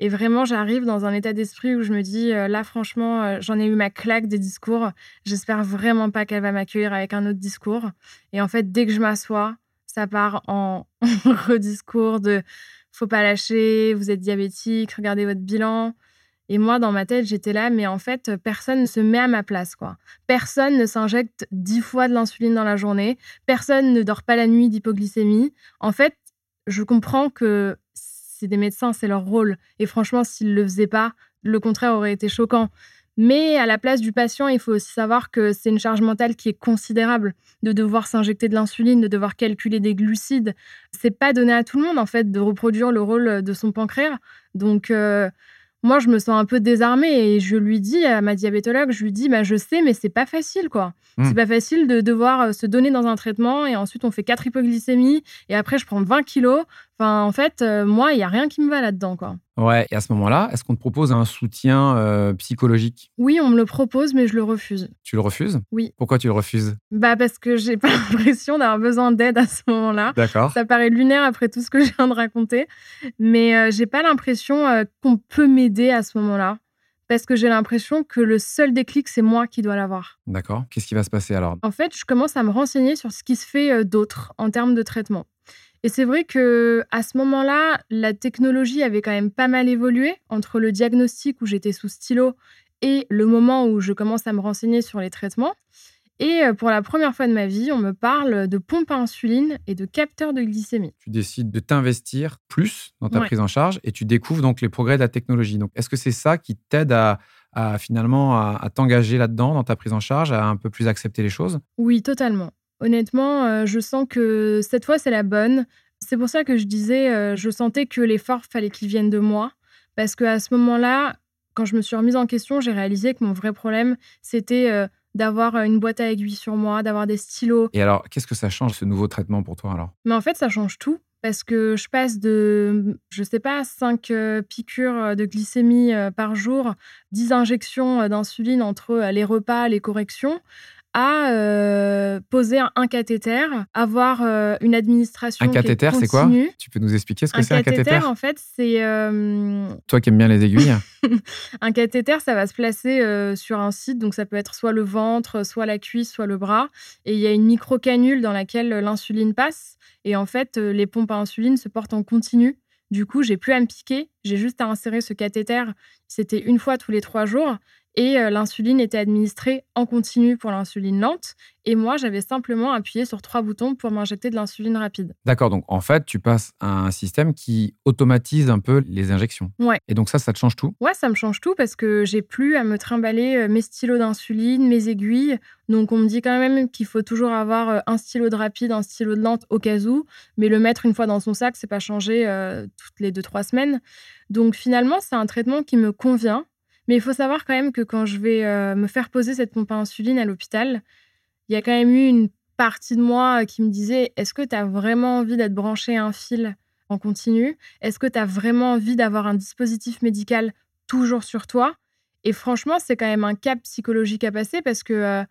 Et vraiment, j'arrive dans un état d'esprit où je me dis, euh, là, franchement, euh, j'en ai eu ma claque des discours. J'espère vraiment pas qu'elle va m'accueillir avec un autre discours. Et en fait, dès que je m'assois, ça part en rediscours de faut pas lâcher, vous êtes diabétique, regardez votre bilan. Et moi, dans ma tête, j'étais là, mais en fait, personne ne se met à ma place, quoi. Personne ne s'injecte dix fois de l'insuline dans la journée. Personne ne dort pas la nuit d'hypoglycémie. En fait, je comprends que c'est des médecins, c'est leur rôle. Et franchement, s'ils le faisaient pas, le contraire aurait été choquant. Mais à la place du patient, il faut aussi savoir que c'est une charge mentale qui est considérable de devoir s'injecter de l'insuline, de devoir calculer des glucides. C'est pas donné à tout le monde en fait de reproduire le rôle de son pancréas. Donc euh, moi, je me sens un peu désarmée et je lui dis à ma diabétologue, je lui dis, bah, je sais, mais c'est pas facile, quoi. Mm. C'est pas facile de devoir euh, se donner dans un traitement et ensuite on fait quatre hypoglycémies et après je prends 20 kilos. Enfin, en fait, euh, moi, il y a rien qui me va là-dedans, quoi. Ouais. Et à ce moment-là, est-ce qu'on te propose un soutien euh, psychologique? Oui, on me le propose, mais je le refuse. Tu le refuses? Oui. Pourquoi tu le refuses? Bah, parce que j'ai pas l'impression d'avoir besoin d'aide à ce moment-là. D'accord. Ça paraît lunaire après tout ce que je viens de raconter, mais euh, j'ai pas l'impression euh, qu'on peut m'aider à ce moment-là. Parce que j'ai l'impression que le seul déclic, c'est moi qui dois l'avoir. D'accord. Qu'est-ce qui va se passer alors? En fait, je commence à me renseigner sur ce qui se fait d'autre en termes de traitement. Et c'est vrai que à ce moment-là, la technologie avait quand même pas mal évolué entre le diagnostic où j'étais sous stylo et le moment où je commence à me renseigner sur les traitements. Et euh, pour la première fois de ma vie, on me parle de pompe à insuline et de capteur de glycémie. Tu décides de t'investir plus dans ta Ouais. prise en charge et tu découvres donc les progrès de la technologie. Donc, est-ce que c'est ça qui t'aide à, à finalement à, à t'engager là-dedans dans ta prise en charge, à un peu plus accepter les choses? Oui, totalement. Honnêtement, euh, je sens que cette fois, c'est la bonne. C'est pour ça que je disais, euh, je sentais que l'effort, fallait qu'il vienne de moi. Parce qu'à ce moment-là, quand je me suis remise en question, j'ai réalisé que mon vrai problème, c'était euh, d'avoir une boîte à aiguilles sur moi, d'avoir des stylos. Et alors, qu'est-ce que ça change ce nouveau traitement pour toi alors? Mais en fait, ça change tout. Parce que je passe de, je sais pas, 5 piqûres de glycémie par jour, 10 injections d'insuline entre les repas, les corrections, à euh, poser un, cathéter, avoir euh, une administration. Un cathéter, c'est quoi? Tu peux nous expliquer ce que c'est un cathéter En fait, c'est. Toi qui aimes bien les aiguilles. un cathéter, ça va se placer sur un site, donc ça peut être soit le ventre, soit la cuisse, soit le bras, et il y a une micro-canule dans laquelle l'insuline passe. Et en fait, les pompes à insuline se portent en continu. Du coup, j'ai plus à me piquer, j'ai juste à insérer ce cathéter. C'était une fois tous les trois jours et euh, l'insuline était administrée en continu pour l'insuline lente. Et moi, j'avais simplement appuyé sur trois boutons pour m'injecter de l'insuline rapide. D'accord, donc en fait, tu passes à un système qui automatise un peu les injections. Ouais. Et donc ça, ça te change tout? Ouais, ça me change tout parce que j'ai plus à me trimballer euh, mes stylos d'insuline, mes aiguilles. Donc on me dit quand même qu'il faut toujours avoir euh, un stylo de rapide, un stylo de lente au cas où, mais le mettre une fois dans son sac, c'est pas changer toutes les deux trois semaines. Donc finalement, c'est un traitement qui me convient mais il faut savoir quand même que quand je vais euh, me faire poser cette pompe à insuline à l'hôpital, il y a quand même eu une partie de moi qui me disait Est-ce que tu as vraiment envie d'être branché à un fil en continu? Est-ce que tu as vraiment envie d'avoir un dispositif médical toujours sur toi? Et franchement, c'est quand même un cap psychologique à passer parce que euh,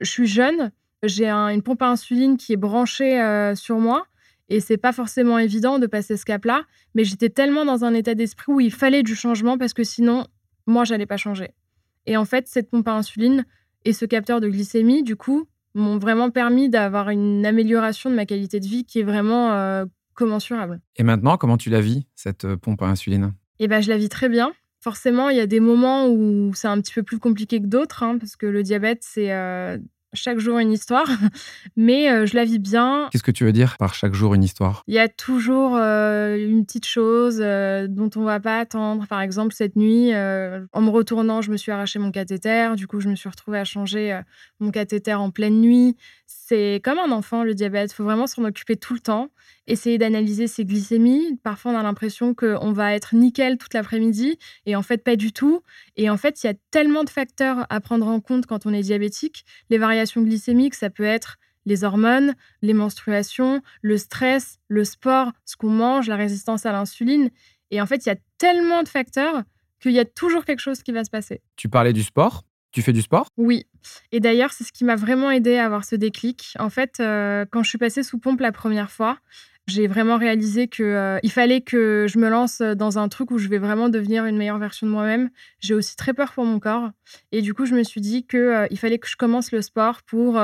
je suis jeune, j'ai une pompe à insuline qui est branchée euh, sur moi. Et c'est pas forcément évident de passer ce cap-là, mais j'étais tellement dans un état d'esprit où il fallait du changement parce que sinon, moi, j'allais pas changer. Et en fait, cette pompe à insuline et ce capteur de glycémie, du coup, m'ont vraiment permis d'avoir une amélioration de ma qualité de vie qui est vraiment euh, commensurable. Et maintenant, comment tu la vis, cette euh, pompe à insuline? Eh ben, je la vis très bien. Forcément, il y a des moments où c'est un petit peu plus compliqué que d'autres, hein, parce que le diabète, c'est euh, chaque jour une histoire, mais euh, je la vis bien. Qu'est-ce que tu veux dire par chaque jour une histoire? Il y a toujours euh, une petite chose euh, dont on va pas attendre. Par exemple, cette nuit, en me retournant, je me suis arraché mon cathéter. Du coup, je me suis retrouvée à changer mon cathéter en pleine nuit. C'est comme un enfant, le diabète. Il faut vraiment s'en occuper tout le temps essayer d'analyser ses glycémies. Parfois, on a l'impression qu'on va être nickel toute l'après-midi et en fait, pas du tout. Et en fait, il y a tellement de facteurs à prendre en compte quand on est diabétique. Les variations glycémiques, ça peut être les hormones, les menstruations, le stress, le sport, ce qu'on mange, la résistance à l'insuline. Et en fait, il y a tellement de facteurs qu'il y a toujours quelque chose qui va se passer. Tu parlais du sport tu fais du sport? Oui. Et d'ailleurs, c'est ce qui m'a vraiment aidé à avoir ce déclic. En fait, euh, quand je suis passée sous pompe la première fois, j'ai vraiment réalisé qu'il euh, fallait que je me lance dans un truc où je vais vraiment devenir une meilleure version de moi-même. J'ai aussi très peur pour mon corps. Et du coup, je me suis dit qu'il euh, il fallait que je commence le sport pour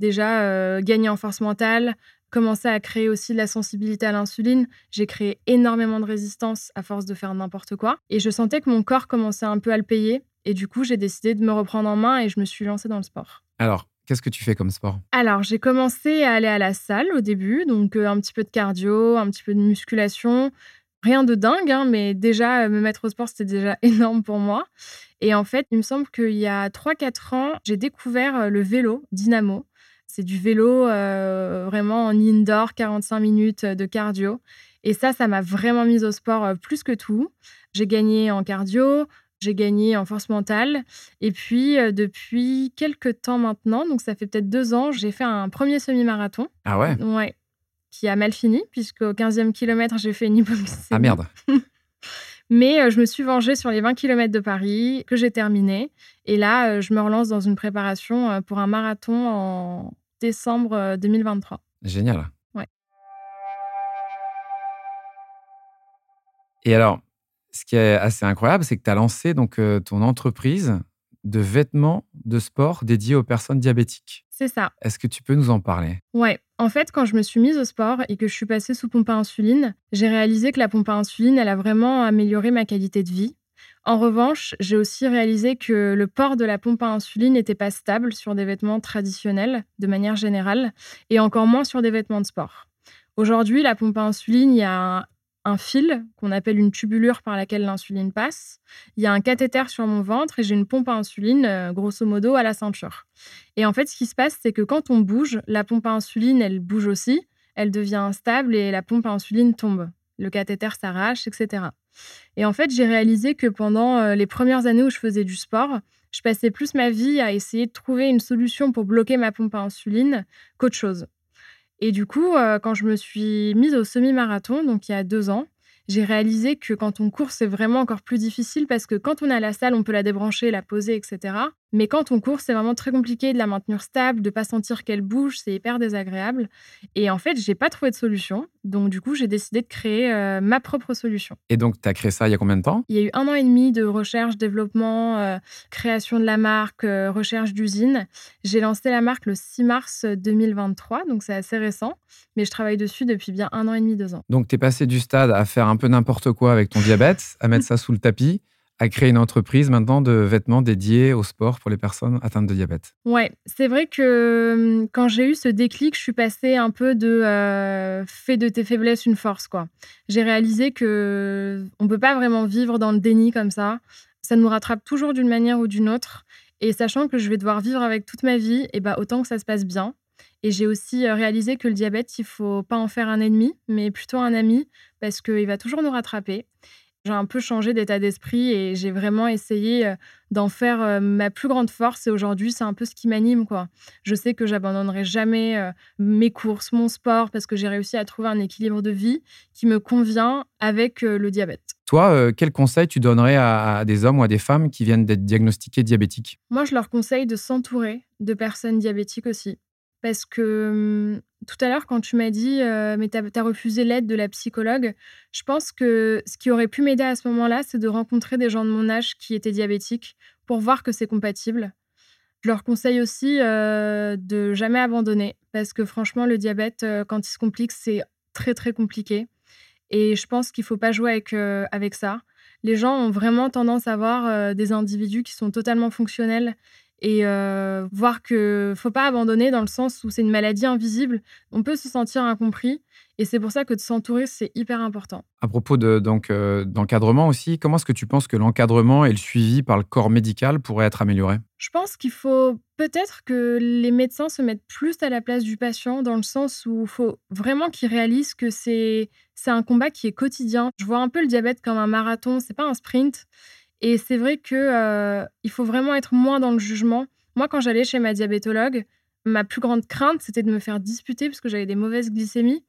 déjà gagner en force mentale, commencer à créer aussi de la sensibilité à l'insuline. J'ai créé énormément de résistance à force de faire n'importe quoi. Et je sentais que mon corps commençait un peu à le payer. Et du coup, j'ai décidé de me reprendre en main et je me suis lancée dans le sport. Alors, Qu'est-ce que tu fais comme sport? Alors, j'ai commencé à aller à la salle au début, donc euh, un petit peu de cardio, un petit peu de musculation. Rien de dingue, hein, mais déjà, euh, me mettre au sport, c'était déjà énorme pour moi. Et en fait, il me semble qu'il y a 3-4 ans, j'ai découvert euh, le vélo Dynamo. C'est du vélo vraiment en indoor, 45 minutes de cardio. Et ça, ça m'a vraiment mise au sport plus que tout. J'ai gagné en cardio, j'ai gagné en force mentale. Et puis, euh, depuis quelques temps maintenant, donc ça fait peut-être deux ans, j'ai fait un premier semi-marathon. Ah ouais? Ouais. Qui a mal fini, puisqu'au 15e kilomètre, j'ai fait une hypoglycémie. Ah merde Mais euh, je me suis vengée sur les 20 km de Paris, que j'ai terminé. Et là, euh, je me relance dans une préparation pour un marathon en décembre 2023. Génial. Ouais. Et alors, ce qui est assez incroyable, c'est que tu as lancé donc euh, ton entreprise de vêtements de sport dédiés aux personnes diabétiques. C'est ça. Est-ce que tu peux nous en parler? Ouais. En fait, quand je me suis mise au sport et que je suis passée sous pompe à insuline, j'ai réalisé que la pompe à insuline, elle a vraiment amélioré ma qualité de vie. En revanche, j'ai aussi réalisé que le port de la pompe à insuline n'était pas stable sur des vêtements traditionnels de manière générale et encore moins sur des vêtements de sport. Aujourd'hui, la pompe à insuline, il y a un fil qu'on appelle une tubulure par laquelle l'insuline passe. Il y a un cathéter sur mon ventre et j'ai une pompe à insuline, euh, grosso modo, à la ceinture. Et en fait, ce qui se passe, c'est que quand on bouge, la pompe à insuline, elle bouge aussi, elle devient instable et la pompe à insuline tombe. Le cathéter s'arrache, etc. Et en fait, j'ai réalisé que pendant euh, les premières années où je faisais du sport, je passais plus ma vie à essayer de trouver une solution pour bloquer ma pompe à insuline qu'autre chose. Et du coup, euh, quand je me suis mise au semi-marathon, donc il y a deux ans, j'ai réalisé que quand on court, c'est vraiment encore plus difficile parce que quand on est à la salle, on peut la débrancher, la poser, etc. Mais quand on court, c'est vraiment très compliqué de la maintenir stable, de pas sentir qu'elle bouge, c'est hyper désagréable. Et en fait, j'ai pas trouvé de solution. Donc du coup, j'ai décidé de créer euh, ma propre solution. Et donc, tu as créé ça il y a combien de temps? Il y a eu un an et demi de recherche, développement, euh, création de la marque, euh, recherche d'usine. J'ai lancé la marque le 6 mars 2023, donc c'est assez récent. Mais je travaille dessus depuis bien un an et demi, deux ans. Donc, tu es passé du stade à faire un peu n'importe quoi avec ton diabète, à mettre ça sous le tapis à créer une entreprise maintenant de vêtements dédiés au sport pour les personnes atteintes de diabète. Ouais, c'est vrai que hum, quand j'ai eu ce déclic, je suis passée un peu de euh, fais de tes faiblesses une force quoi. J'ai réalisé que on peut pas vraiment vivre dans le déni comme ça. Ça nous rattrape toujours d'une manière ou d'une autre. Et sachant que je vais devoir vivre avec toute ma vie, et bah autant que ça se passe bien. Et j'ai aussi euh, réalisé que le diabète, il faut pas en faire un ennemi, mais plutôt un ami, parce qu'il va toujours nous rattraper. J'ai un peu changé d'état d'esprit et j'ai vraiment essayé euh, d'en faire euh, ma plus grande force. Et aujourd'hui, c'est un peu ce qui m'anime. quoi. Je sais que j'abandonnerai jamais euh, mes courses, mon sport, parce que j'ai réussi à trouver un équilibre de vie qui me convient avec le diabète. Toi, quel conseil tu donnerais à, des hommes ou à des femmes qui viennent d'être diagnostiqués diabétiques? Moi, je leur conseille de s'entourer de personnes diabétiques aussi. Parce que mmh, tout à l'heure, quand tu m'as dit, mais tu as, refusé l'aide de la psychologue, je pense que ce qui aurait pu m'aider à ce moment-là, c'est de rencontrer des gens de mon âge qui étaient diabétiques pour voir que c'est compatible. Je leur conseille aussi de jamais abandonner parce que franchement, le diabète, quand il se complique, c'est très très compliqué. Et je pense qu'il ne faut pas jouer avec, avec ça. Les gens ont vraiment tendance à voir des individus qui sont totalement fonctionnels et euh, voir que faut pas abandonner dans le sens où c'est une maladie invisible. On peut se sentir incompris et c'est pour ça que de s'entourer c'est hyper important. À propos de donc euh, d'encadrement aussi, comment est-ce que tu penses que l'encadrement et le suivi par le corps médical pourraient être améliorés? Je pense qu'il faut peut-être que les médecins se mettent plus à la place du patient dans le sens où il faut vraiment qu'ils réalisent que c'est c'est un combat qui est quotidien. Je vois un peu le diabète comme un marathon, c'est pas un sprint. Et c'est vrai que euh, il faut vraiment être moins dans le jugement. Moi, quand j'allais chez ma diabétologue, ma plus grande crainte, c'était de me faire disputer parce que j'avais des mauvaises glycémies.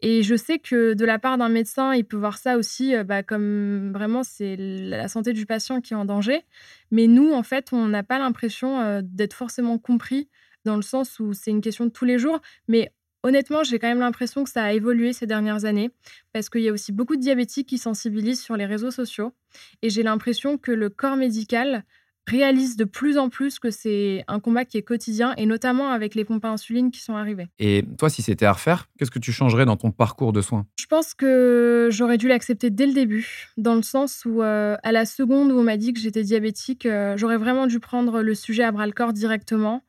Et je sais que de la part d'un médecin, il peut voir ça aussi euh, bah, comme vraiment c'est la santé du patient qui est en danger. Mais nous, en fait, on n'a pas l'impression euh, d'être forcément compris dans le sens où c'est une question de tous les jours. Mais Honnêtement, j'ai quand même l'impression que ça a évolué ces dernières années parce qu'il y a aussi beaucoup de diabétiques qui sensibilisent sur les réseaux sociaux et j'ai l'impression que le corps médical réalise de plus en plus que c'est un combat qui est quotidien et notamment avec les pompes à insuline qui sont arrivées. Et toi, si c'était à refaire, qu'est-ce que tu changerais dans ton parcours de soins? Je pense que j'aurais dû l'accepter dès le début, dans le sens où euh, à la seconde où on m'a dit que j'étais diabétique, euh, j'aurais vraiment dû prendre le sujet à bras le corps directement,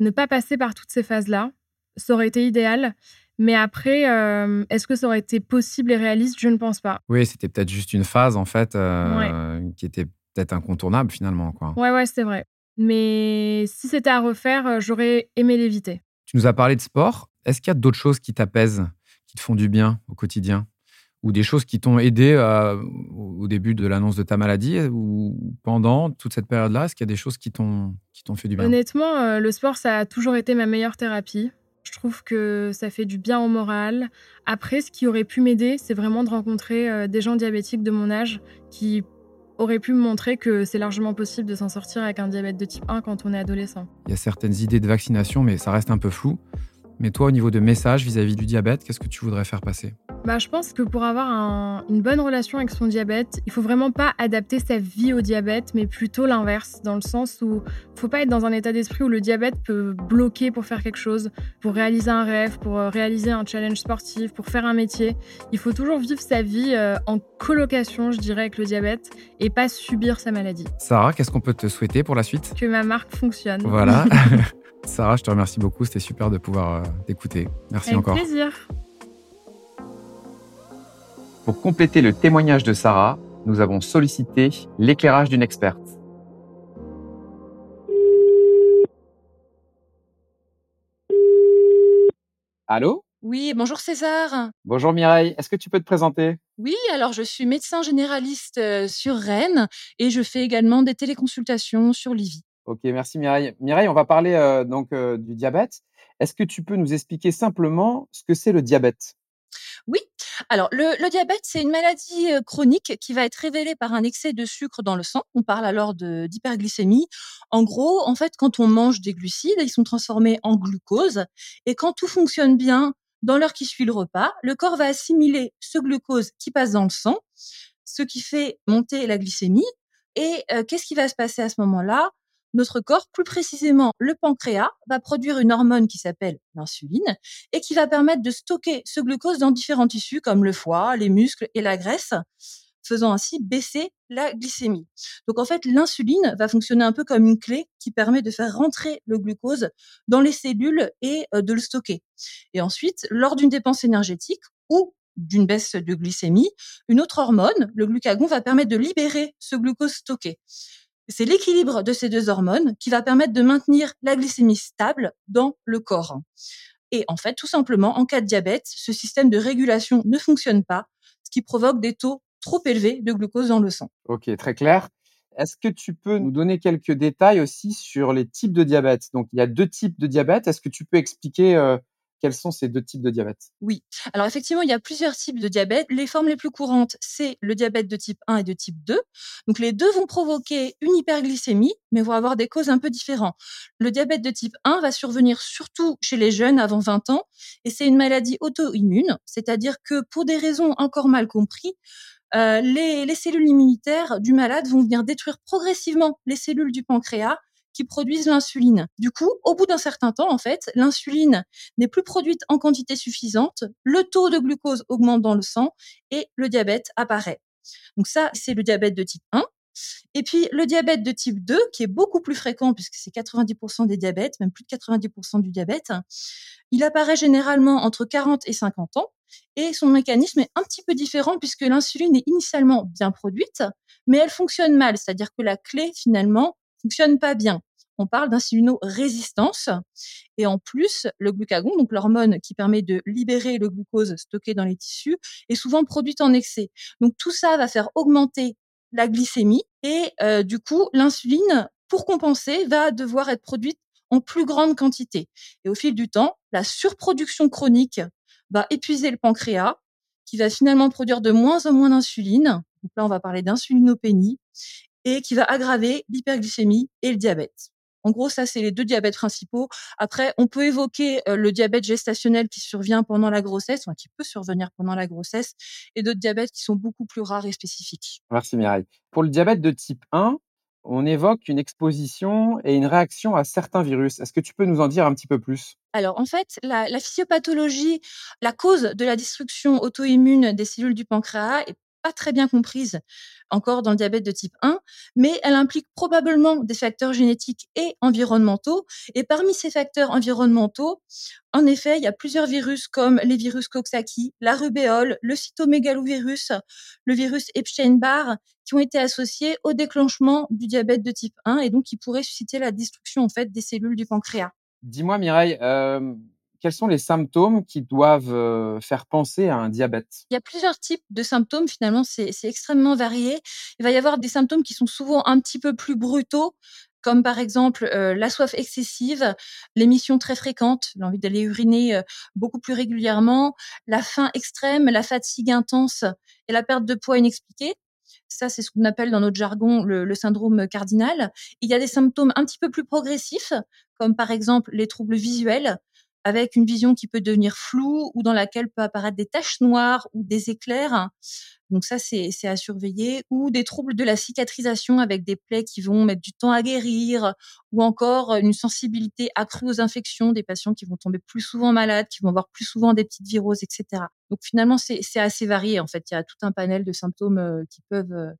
ne pas passer par toutes ces phases-là ça aurait été idéal. Mais après, euh, est-ce que ça aurait été possible et réaliste? Je ne pense pas. Oui, c'était peut-être juste une phase, en fait, euh, qui était peut-être incontournable, finalement. Quoi. Ouais, ouais, c'est vrai. Mais si c'était à refaire, euh, j'aurais aimé l'éviter. Tu nous as parlé de sport. Est-ce qu'il y a d'autres choses qui t'apaisent, qui te font du bien au quotidien? Ou des choses qui t'ont aidé au début de l'annonce de ta maladie ou pendant toute cette période-là? Est-ce qu'il y a des choses qui t'ont fait du bien? Honnêtement, le sport, ça a toujours été ma meilleure thérapie. Je trouve que ça fait du bien au moral. Après, ce qui aurait pu m'aider, c'est vraiment de rencontrer euh, des gens diabétiques de mon âge qui auraient pu me montrer que c'est largement possible de s'en sortir avec un diabète de type 1 quand on est adolescent. Il y a certaines idées de vaccination, mais ça reste un peu flou. Mais toi, au niveau de message vis-à-vis du diabète, qu'est-ce que tu voudrais faire passer? Bah, Je pense que pour avoir une bonne relation avec son diabète, il faut vraiment pas adapter sa vie au diabète, mais plutôt l'inverse, dans le sens où il faut pas être dans un état d'esprit où le diabète peut bloquer pour faire quelque chose, pour réaliser un rêve, pour euh, réaliser un challenge sportif, pour faire un métier. Il faut toujours vivre sa vie euh, en colocation, je dirais, avec le diabète, et pas subir sa maladie. Sarah, qu'est-ce qu'on peut te souhaiter pour la suite? Que ma marque fonctionne. Voilà. Sarah, je te remercie beaucoup. C'était super de pouvoir euh, t'écouter. Merci Avec encore. plaisir. Pour compléter le témoignage de Sarah, nous avons sollicité l'éclairage d'une experte. Allô? Oui, bonjour César. Bonjour Mireille, est-ce que tu peux te présenter? Oui, alors je suis médecin généraliste euh, sur Rennes et je fais également des téléconsultations sur Livy. Ok, merci Mireille. Mireille, on va parler euh, donc euh, du diabète. Est-ce que tu peux nous expliquer simplement ce que c'est le diabète? Oui, Alors, le, diabète, c'est une maladie chronique qui va être révélée par un excès de sucre dans le sang. On parle alors d'hyperglycémie. En gros, en fait, quand on mange des glucides, ils sont transformés en glucose. Et quand tout fonctionne bien dans l'heure qui suit le repas, le corps va assimiler ce glucose qui passe dans le sang, ce qui fait monter la glycémie. Et qu'est-ce qui va se passer à ce moment-là? Notre corps, plus précisément le pancréas, va produire une hormone qui s'appelle l'insuline et qui va permettre de stocker ce glucose dans différents tissus comme le foie, les muscles et la graisse, faisant ainsi baisser la glycémie. Donc en fait, l'insuline va fonctionner un peu comme une clé qui permet de faire rentrer le glucose dans les cellules et euh, de le stocker. Et ensuite, lors d'une dépense énergétique ou d'une baisse de glycémie, une autre hormone, le glucagon, va permettre de libérer ce glucose stocké. C'est l'équilibre de ces deux hormones qui va permettre de maintenir la glycémie stable dans le corps. Et en fait, tout simplement, en cas de diabète, ce système de régulation ne fonctionne pas, ce qui provoque des taux trop élevés de glucose dans le sang. Ok, très clair. Est-ce que tu peux nous donner quelques détails aussi sur les types de diabète? Donc, il y a deux types de diabète. Est-ce que tu peux expliquer euh, quels sont ces deux types de diabète? Oui. Alors effectivement, il y a plusieurs types de diabète. Les formes les plus courantes, c'est le diabète de type 1 et de type 2. Donc les deux vont provoquer une hyperglycémie, mais vont avoir des causes un peu différentes. Le diabète de type 1 va survenir surtout chez les jeunes avant 20 ans, et c'est une maladie auto-immune, c'est-à-dire que pour des raisons encore mal comprises, euh, les, les cellules immunitaires du malade vont venir détruire progressivement les cellules du pancréas qui produisent l'insuline. Du coup, au bout d'un certain temps, en fait, l'insuline n'est plus produite en quantité suffisante, le taux de glucose augmente dans le sang et le diabète apparaît. Donc ça, c'est le diabète de type 1. Et puis le diabète de type 2, qui est beaucoup plus fréquent puisque c'est 90% des diabètes, même plus de 90% du diabète, il apparaît généralement entre 40 et 50 ans et son mécanisme est un petit peu différent puisque l'insuline est initialement bien produite, mais elle fonctionne mal, c'est-à-dire que la clé finalement fonctionne pas bien on parle d'insulino-résistance. Et en plus, le glucagon, donc l'hormone qui permet de libérer le glucose stocké dans les tissus, est souvent produite en excès. Donc tout ça va faire augmenter la glycémie et euh, du coup, l'insuline, pour compenser, va devoir être produite en plus grande quantité. Et au fil du temps, la surproduction chronique va épuiser le pancréas, qui va finalement produire de moins en moins d'insuline. Donc là, on va parler d'insulinopénie et qui va aggraver l'hyperglycémie et le diabète. En gros, ça, c'est les deux diabètes principaux. Après, on peut évoquer euh, le diabète gestationnel qui survient pendant la grossesse, enfin, qui peut survenir pendant la grossesse, et d'autres diabètes qui sont beaucoup plus rares et spécifiques. Merci Mireille. Pour le diabète de type 1, on évoque une exposition et une réaction à certains virus. Est-ce que tu peux nous en dire un petit peu plus? Alors en fait, la, la, physiopathologie, la cause de la destruction auto-immune des cellules du pancréas est pas très bien comprise encore dans le diabète de type 1, mais elle implique probablement des facteurs génétiques et environnementaux. Et parmi ces facteurs environnementaux, en effet, il y a plusieurs virus comme les virus Coxsackie, la rubéole, le cytomégalovirus, le virus Epstein-Barr, qui ont été associés au déclenchement du diabète de type 1 et donc qui pourraient susciter la destruction en fait des cellules du pancréas. Dis-moi Mireille, euh, quels sont les symptômes qui doivent euh, faire penser à un diabète? Il y a plusieurs types de symptômes, finalement, c'est extrêmement varié. Il va y avoir des symptômes qui sont souvent un petit peu plus brutaux, comme par exemple euh, la soif excessive, l'émission très fréquente, l'envie d'aller uriner euh, beaucoup plus régulièrement, la faim extrême, la fatigue intense et la perte de poids inexpliquée. Ça, c'est ce qu'on appelle dans notre jargon le, le, syndrome cardinal. Il y a des symptômes un petit peu plus progressifs, comme par exemple les troubles visuels, avec une vision qui peut devenir floue ou dans laquelle peut apparaître des taches noires ou des éclairs. Donc ça, c'est à surveiller. Ou des troubles de la cicatrisation avec des plaies qui vont mettre du temps à guérir, ou encore une sensibilité accrue aux infections, des patients qui vont tomber plus souvent malades, qui vont avoir plus souvent des petites viroses, etc. Donc finalement, c'est assez varié. En fait, il y a tout un panel de symptômes euh, qui peuvent euh,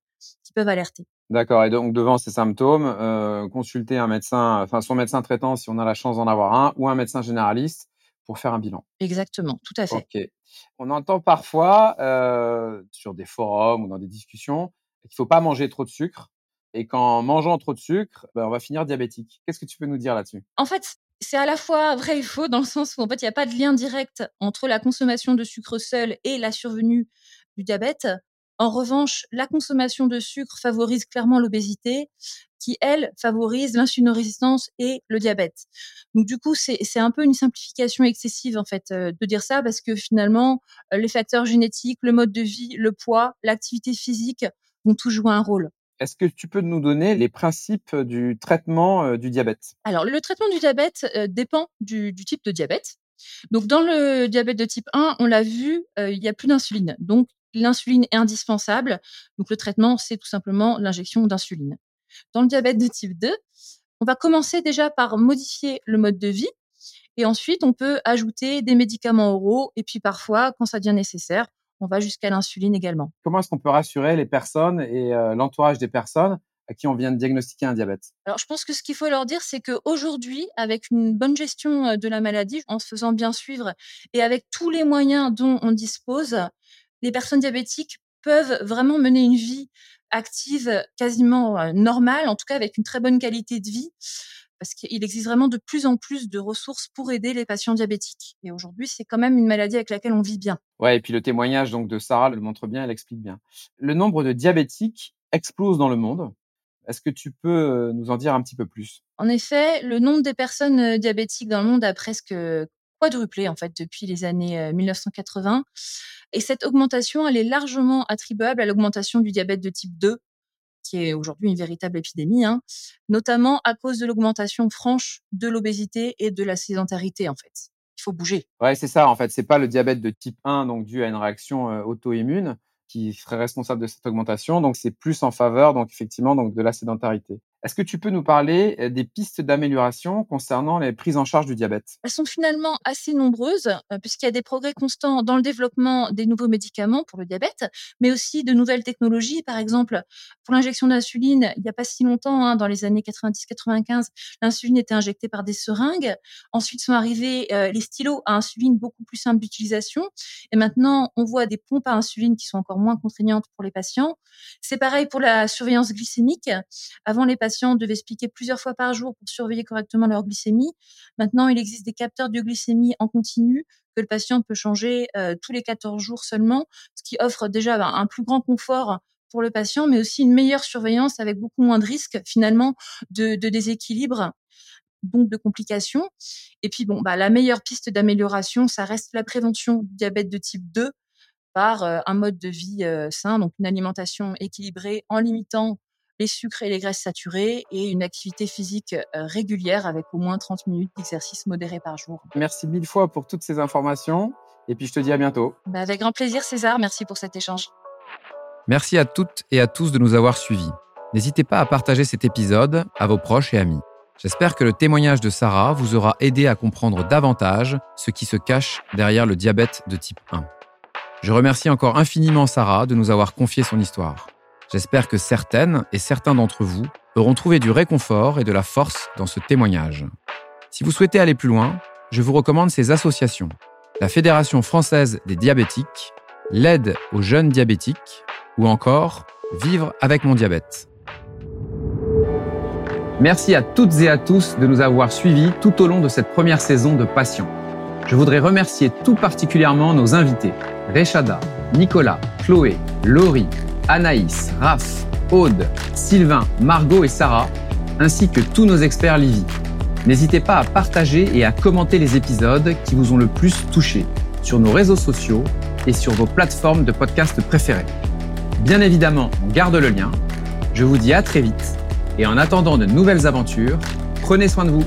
qui peuvent alerter. D'accord. Et donc, devant ces symptômes, euh, consulter un médecin, enfin son médecin traitant si on a la chance d'en avoir un, ou un médecin généraliste pour faire un bilan. Exactement, tout à fait. Ok. On entend parfois euh, sur des forums ou dans des discussions qu'il faut pas manger trop de sucre et qu'en mangeant trop de sucre, ben, on va finir diabétique. Qu'est-ce que tu peux nous dire là-dessus? En fait, c'est à la fois vrai et faux dans le sens où en fait il n'y a pas de lien direct entre la consommation de sucre seul et la survenue du diabète. En revanche, la consommation de sucre favorise clairement l'obésité, qui, elle, favorise l'insulinorésistance et le diabète. Donc, du coup, c'est un peu une simplification excessive, en fait, euh, de dire ça, parce que finalement, euh, les facteurs génétiques, le mode de vie, le poids, l'activité physique vont tous jouer un rôle. Est-ce que tu peux nous donner les principes du traitement euh, du diabète? Alors, le traitement du diabète dépend du, du, type de diabète. Donc, dans le diabète de type 1, on l'a vu, il n'y a plus d'insuline. Donc, l'insuline est indispensable. Donc, le traitement, c'est tout simplement l'injection d'insuline. Dans le diabète de type 2, on va commencer déjà par modifier le mode de vie. Et ensuite, on peut ajouter des médicaments oraux. Et puis parfois, quand ça devient nécessaire, on va jusqu'à l'insuline également. Comment est-ce qu'on peut rassurer les personnes et euh, l'entourage des personnes à qui on vient de diagnostiquer un diabète? Alors, je pense que ce qu'il faut leur dire, c'est qu'aujourd'hui, avec une bonne gestion euh, de la maladie, en se faisant bien suivre et avec tous les moyens dont on dispose, les personnes diabétiques peuvent vraiment mener une vie active, quasiment euh, normale, en tout cas avec une très bonne qualité de vie, parce qu'il existe vraiment de plus en plus de ressources pour aider les patients diabétiques. Et aujourd'hui, c'est quand même une maladie avec laquelle on vit bien. Ouais, et puis le témoignage donc de Sarah le montre bien, elle explique bien. Le nombre de diabétiques explose dans le monde. Est-ce que tu peux euh, nous en dire un petit peu plus? En effet, le nombre des personnes euh, diabétiques dans le monde a presque quadruplé en fait depuis les années 1980. Et cette augmentation, elle est largement attribuable à l'augmentation du diabète de type 2, qui est aujourd'hui une véritable épidémie, hein, notamment à cause de l'augmentation franche de l'obésité et de la sédentarité, en fait. Il faut bouger. Ouais, c'est ça, en fait. C'est pas le diabète de type 1, donc dû à une réaction auto-immune, qui serait responsable de cette augmentation. Donc, c'est plus en faveur, donc effectivement, donc de la sédentarité. Est-ce que tu peux nous parler euh, des pistes d'amélioration concernant les prises en charge du diabète? Elles sont finalement assez nombreuses, euh, puisqu'il y a des progrès constants dans le développement des nouveaux médicaments pour le diabète, mais aussi de nouvelles technologies. Par exemple, pour l'injection d'insuline, il n'y a pas si longtemps, hein, dans les années 90-95, l'insuline était injectée par des seringues. Ensuite sont arrivés euh, les stylos à insuline beaucoup plus simples d'utilisation. Et maintenant, on voit des pompes à insuline qui sont encore moins contraignantes pour les patients. C'est pareil pour la surveillance glycémique. Avant, les patients devaient plusieurs fois par jour pour surveiller correctement leur glycémie. Maintenant, il existe des capteurs de glycémie en continu que le patient peut changer euh, tous les 14 jours seulement, ce qui offre déjà ben, un plus grand confort pour le patient, mais aussi une meilleure surveillance avec beaucoup moins de risques finalement de, déséquilibre donc de complications. Et puis bon, bah, la meilleure piste d'amélioration, ça reste la prévention du diabète de type 2 par euh, un mode de vie euh, sain, donc une alimentation équilibrée en limitant les sucres et les graisses saturées et une activité physique euh, régulière avec au moins 30 minutes d'exercice modéré par jour. Merci mille fois pour toutes ces informations et puis je te dis à bientôt. Bah, avec grand plaisir César, merci pour cet échange. Merci à toutes et à tous de nous avoir suivis. N'hésitez pas à partager cet épisode à vos proches et amis. J'espère que le témoignage de Sarah vous aura aidé à comprendre davantage ce qui se cache derrière le diabète de type 1. Je remercie encore infiniment Sarah de nous avoir confié son histoire. J'espère que certaines et certains d'entre vous auront trouvé du réconfort et de la force dans ce témoignage. Si vous souhaitez aller plus loin, je vous recommande ces associations. La Fédération française des diabétiques, l'aide aux jeunes diabétiques ou encore Vivre avec mon diabète. Merci à toutes et à tous de nous avoir suivis tout au long de cette première saison de Passion. Je voudrais remercier tout particulièrement nos invités, Rechada, Nicolas, Chloé, Laurie, Anaïs, Raph, Aude, Sylvain, Margot et Sarah, ainsi que tous nos experts Livy. N'hésitez pas à partager et à commenter les épisodes qui vous ont le plus touché sur nos réseaux sociaux et sur vos plateformes de podcast préférées. Bien évidemment, on garde le lien. Je vous dis à très vite et en attendant de nouvelles aventures, prenez soin de vous.